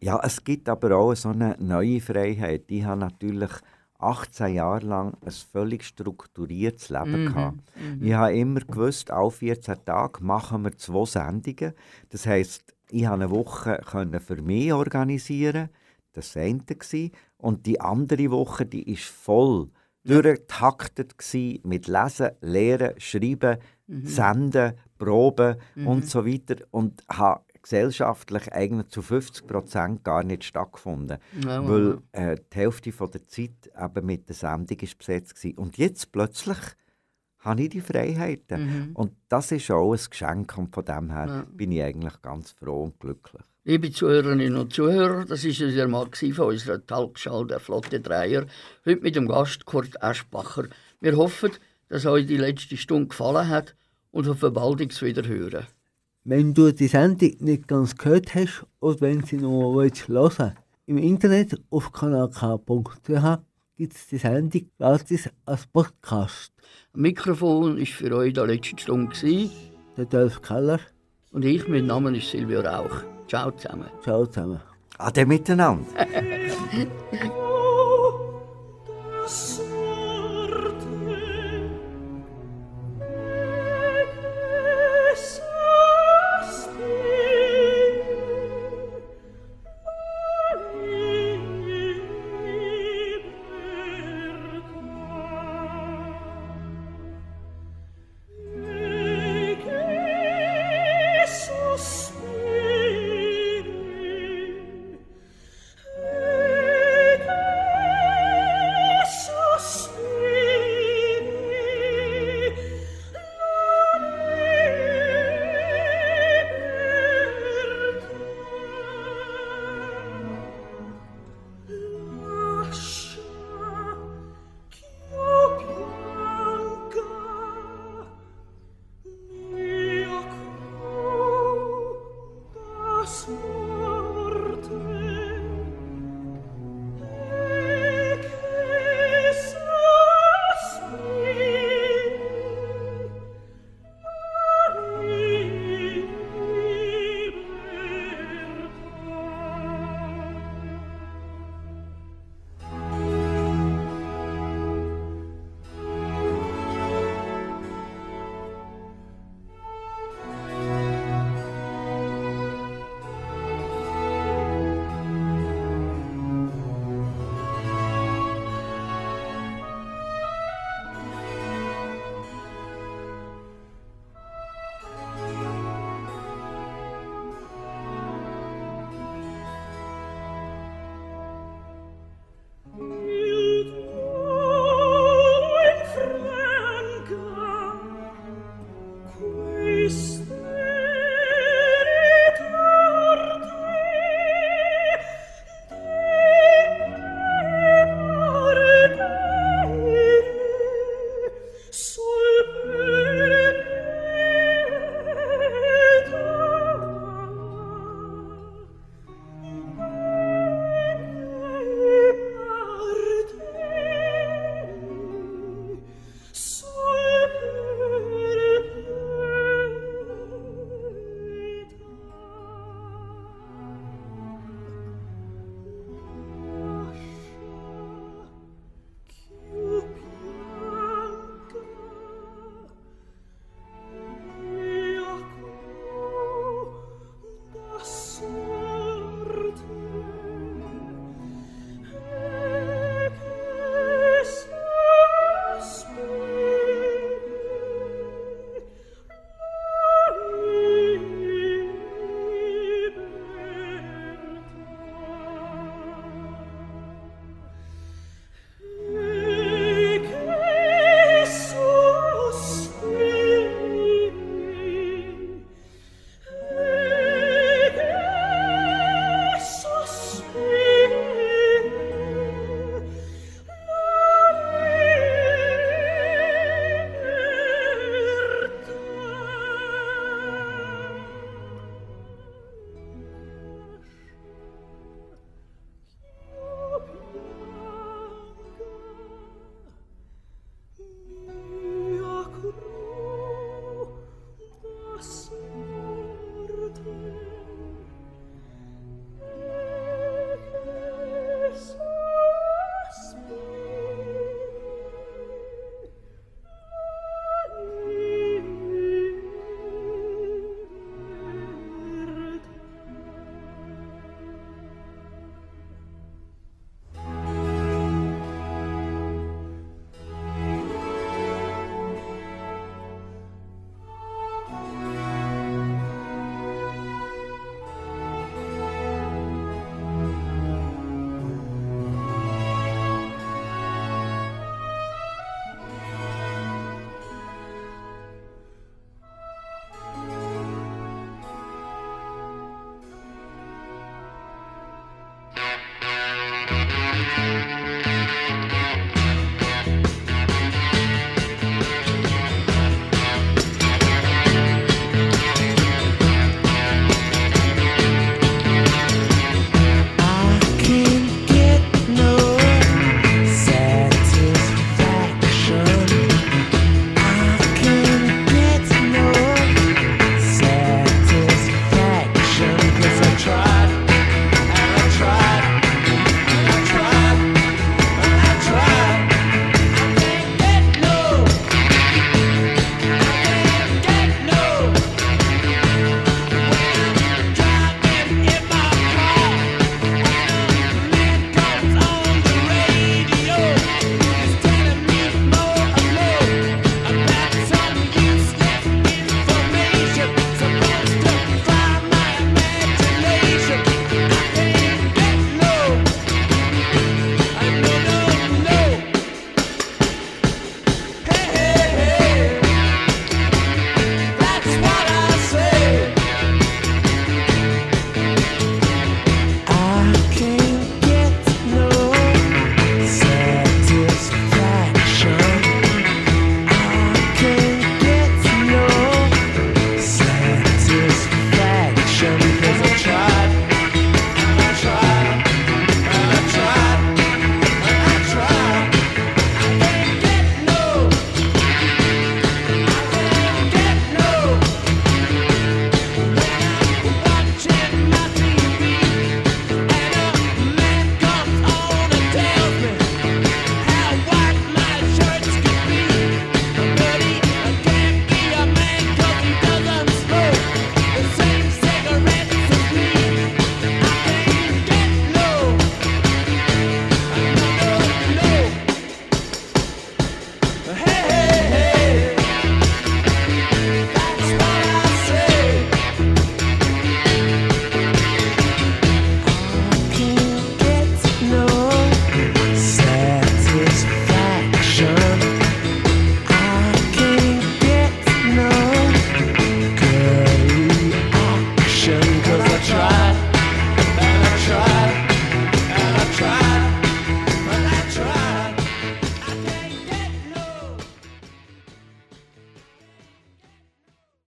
Ja, es gibt aber auch so eine neue Freiheit. Ich habe natürlich 18 Jahre lang ein völlig strukturiertes Leben gehabt. Ich habe immer gewusst, alle 14 Tage machen wir zwei Sendungen. Das heisst, ich habe eine Woche können für mich organisieren. Das war das eine. Und die andere Woche, die ist voll durchgetaktet gsi mit Lesen, Lehren, Schreiben, Senden, Proben und so weiter. Und habe gesellschaftlich eigentlich zu 50 Prozent gar nicht stattgefunden. Ja, weil äh, die Hälfte von der Zeit eben mit der Sendung ist besetzt war. Und jetzt plötzlich habe ich die Freiheiten. Und das ist auch ein Geschenk und von dem her bin ich eigentlich ganz froh und glücklich. Liebe Zuhörerinnen und Zuhörer, das ist es ja mal von unserer Talkschau der Flotte Dreier. Heute mit dem Gast Kurt Aschbacher. Wir hoffen, dass euch die letzte Stunde gefallen hat und auf ein baldiges Wiederhören. Wenn du die Sendung nicht ganz gehört hast oder wenn sie noch willst hören im Internet auf kanalk.ch gibt es die Sendung gratis als Podcast. Am Mikrofon ist für euch die letzte Stunde. Der Dolph Keller, und ich, mein Name ist Silvio Rauch. Ciao zusammen. ciao zusammen. Ade miteinander. (laughs)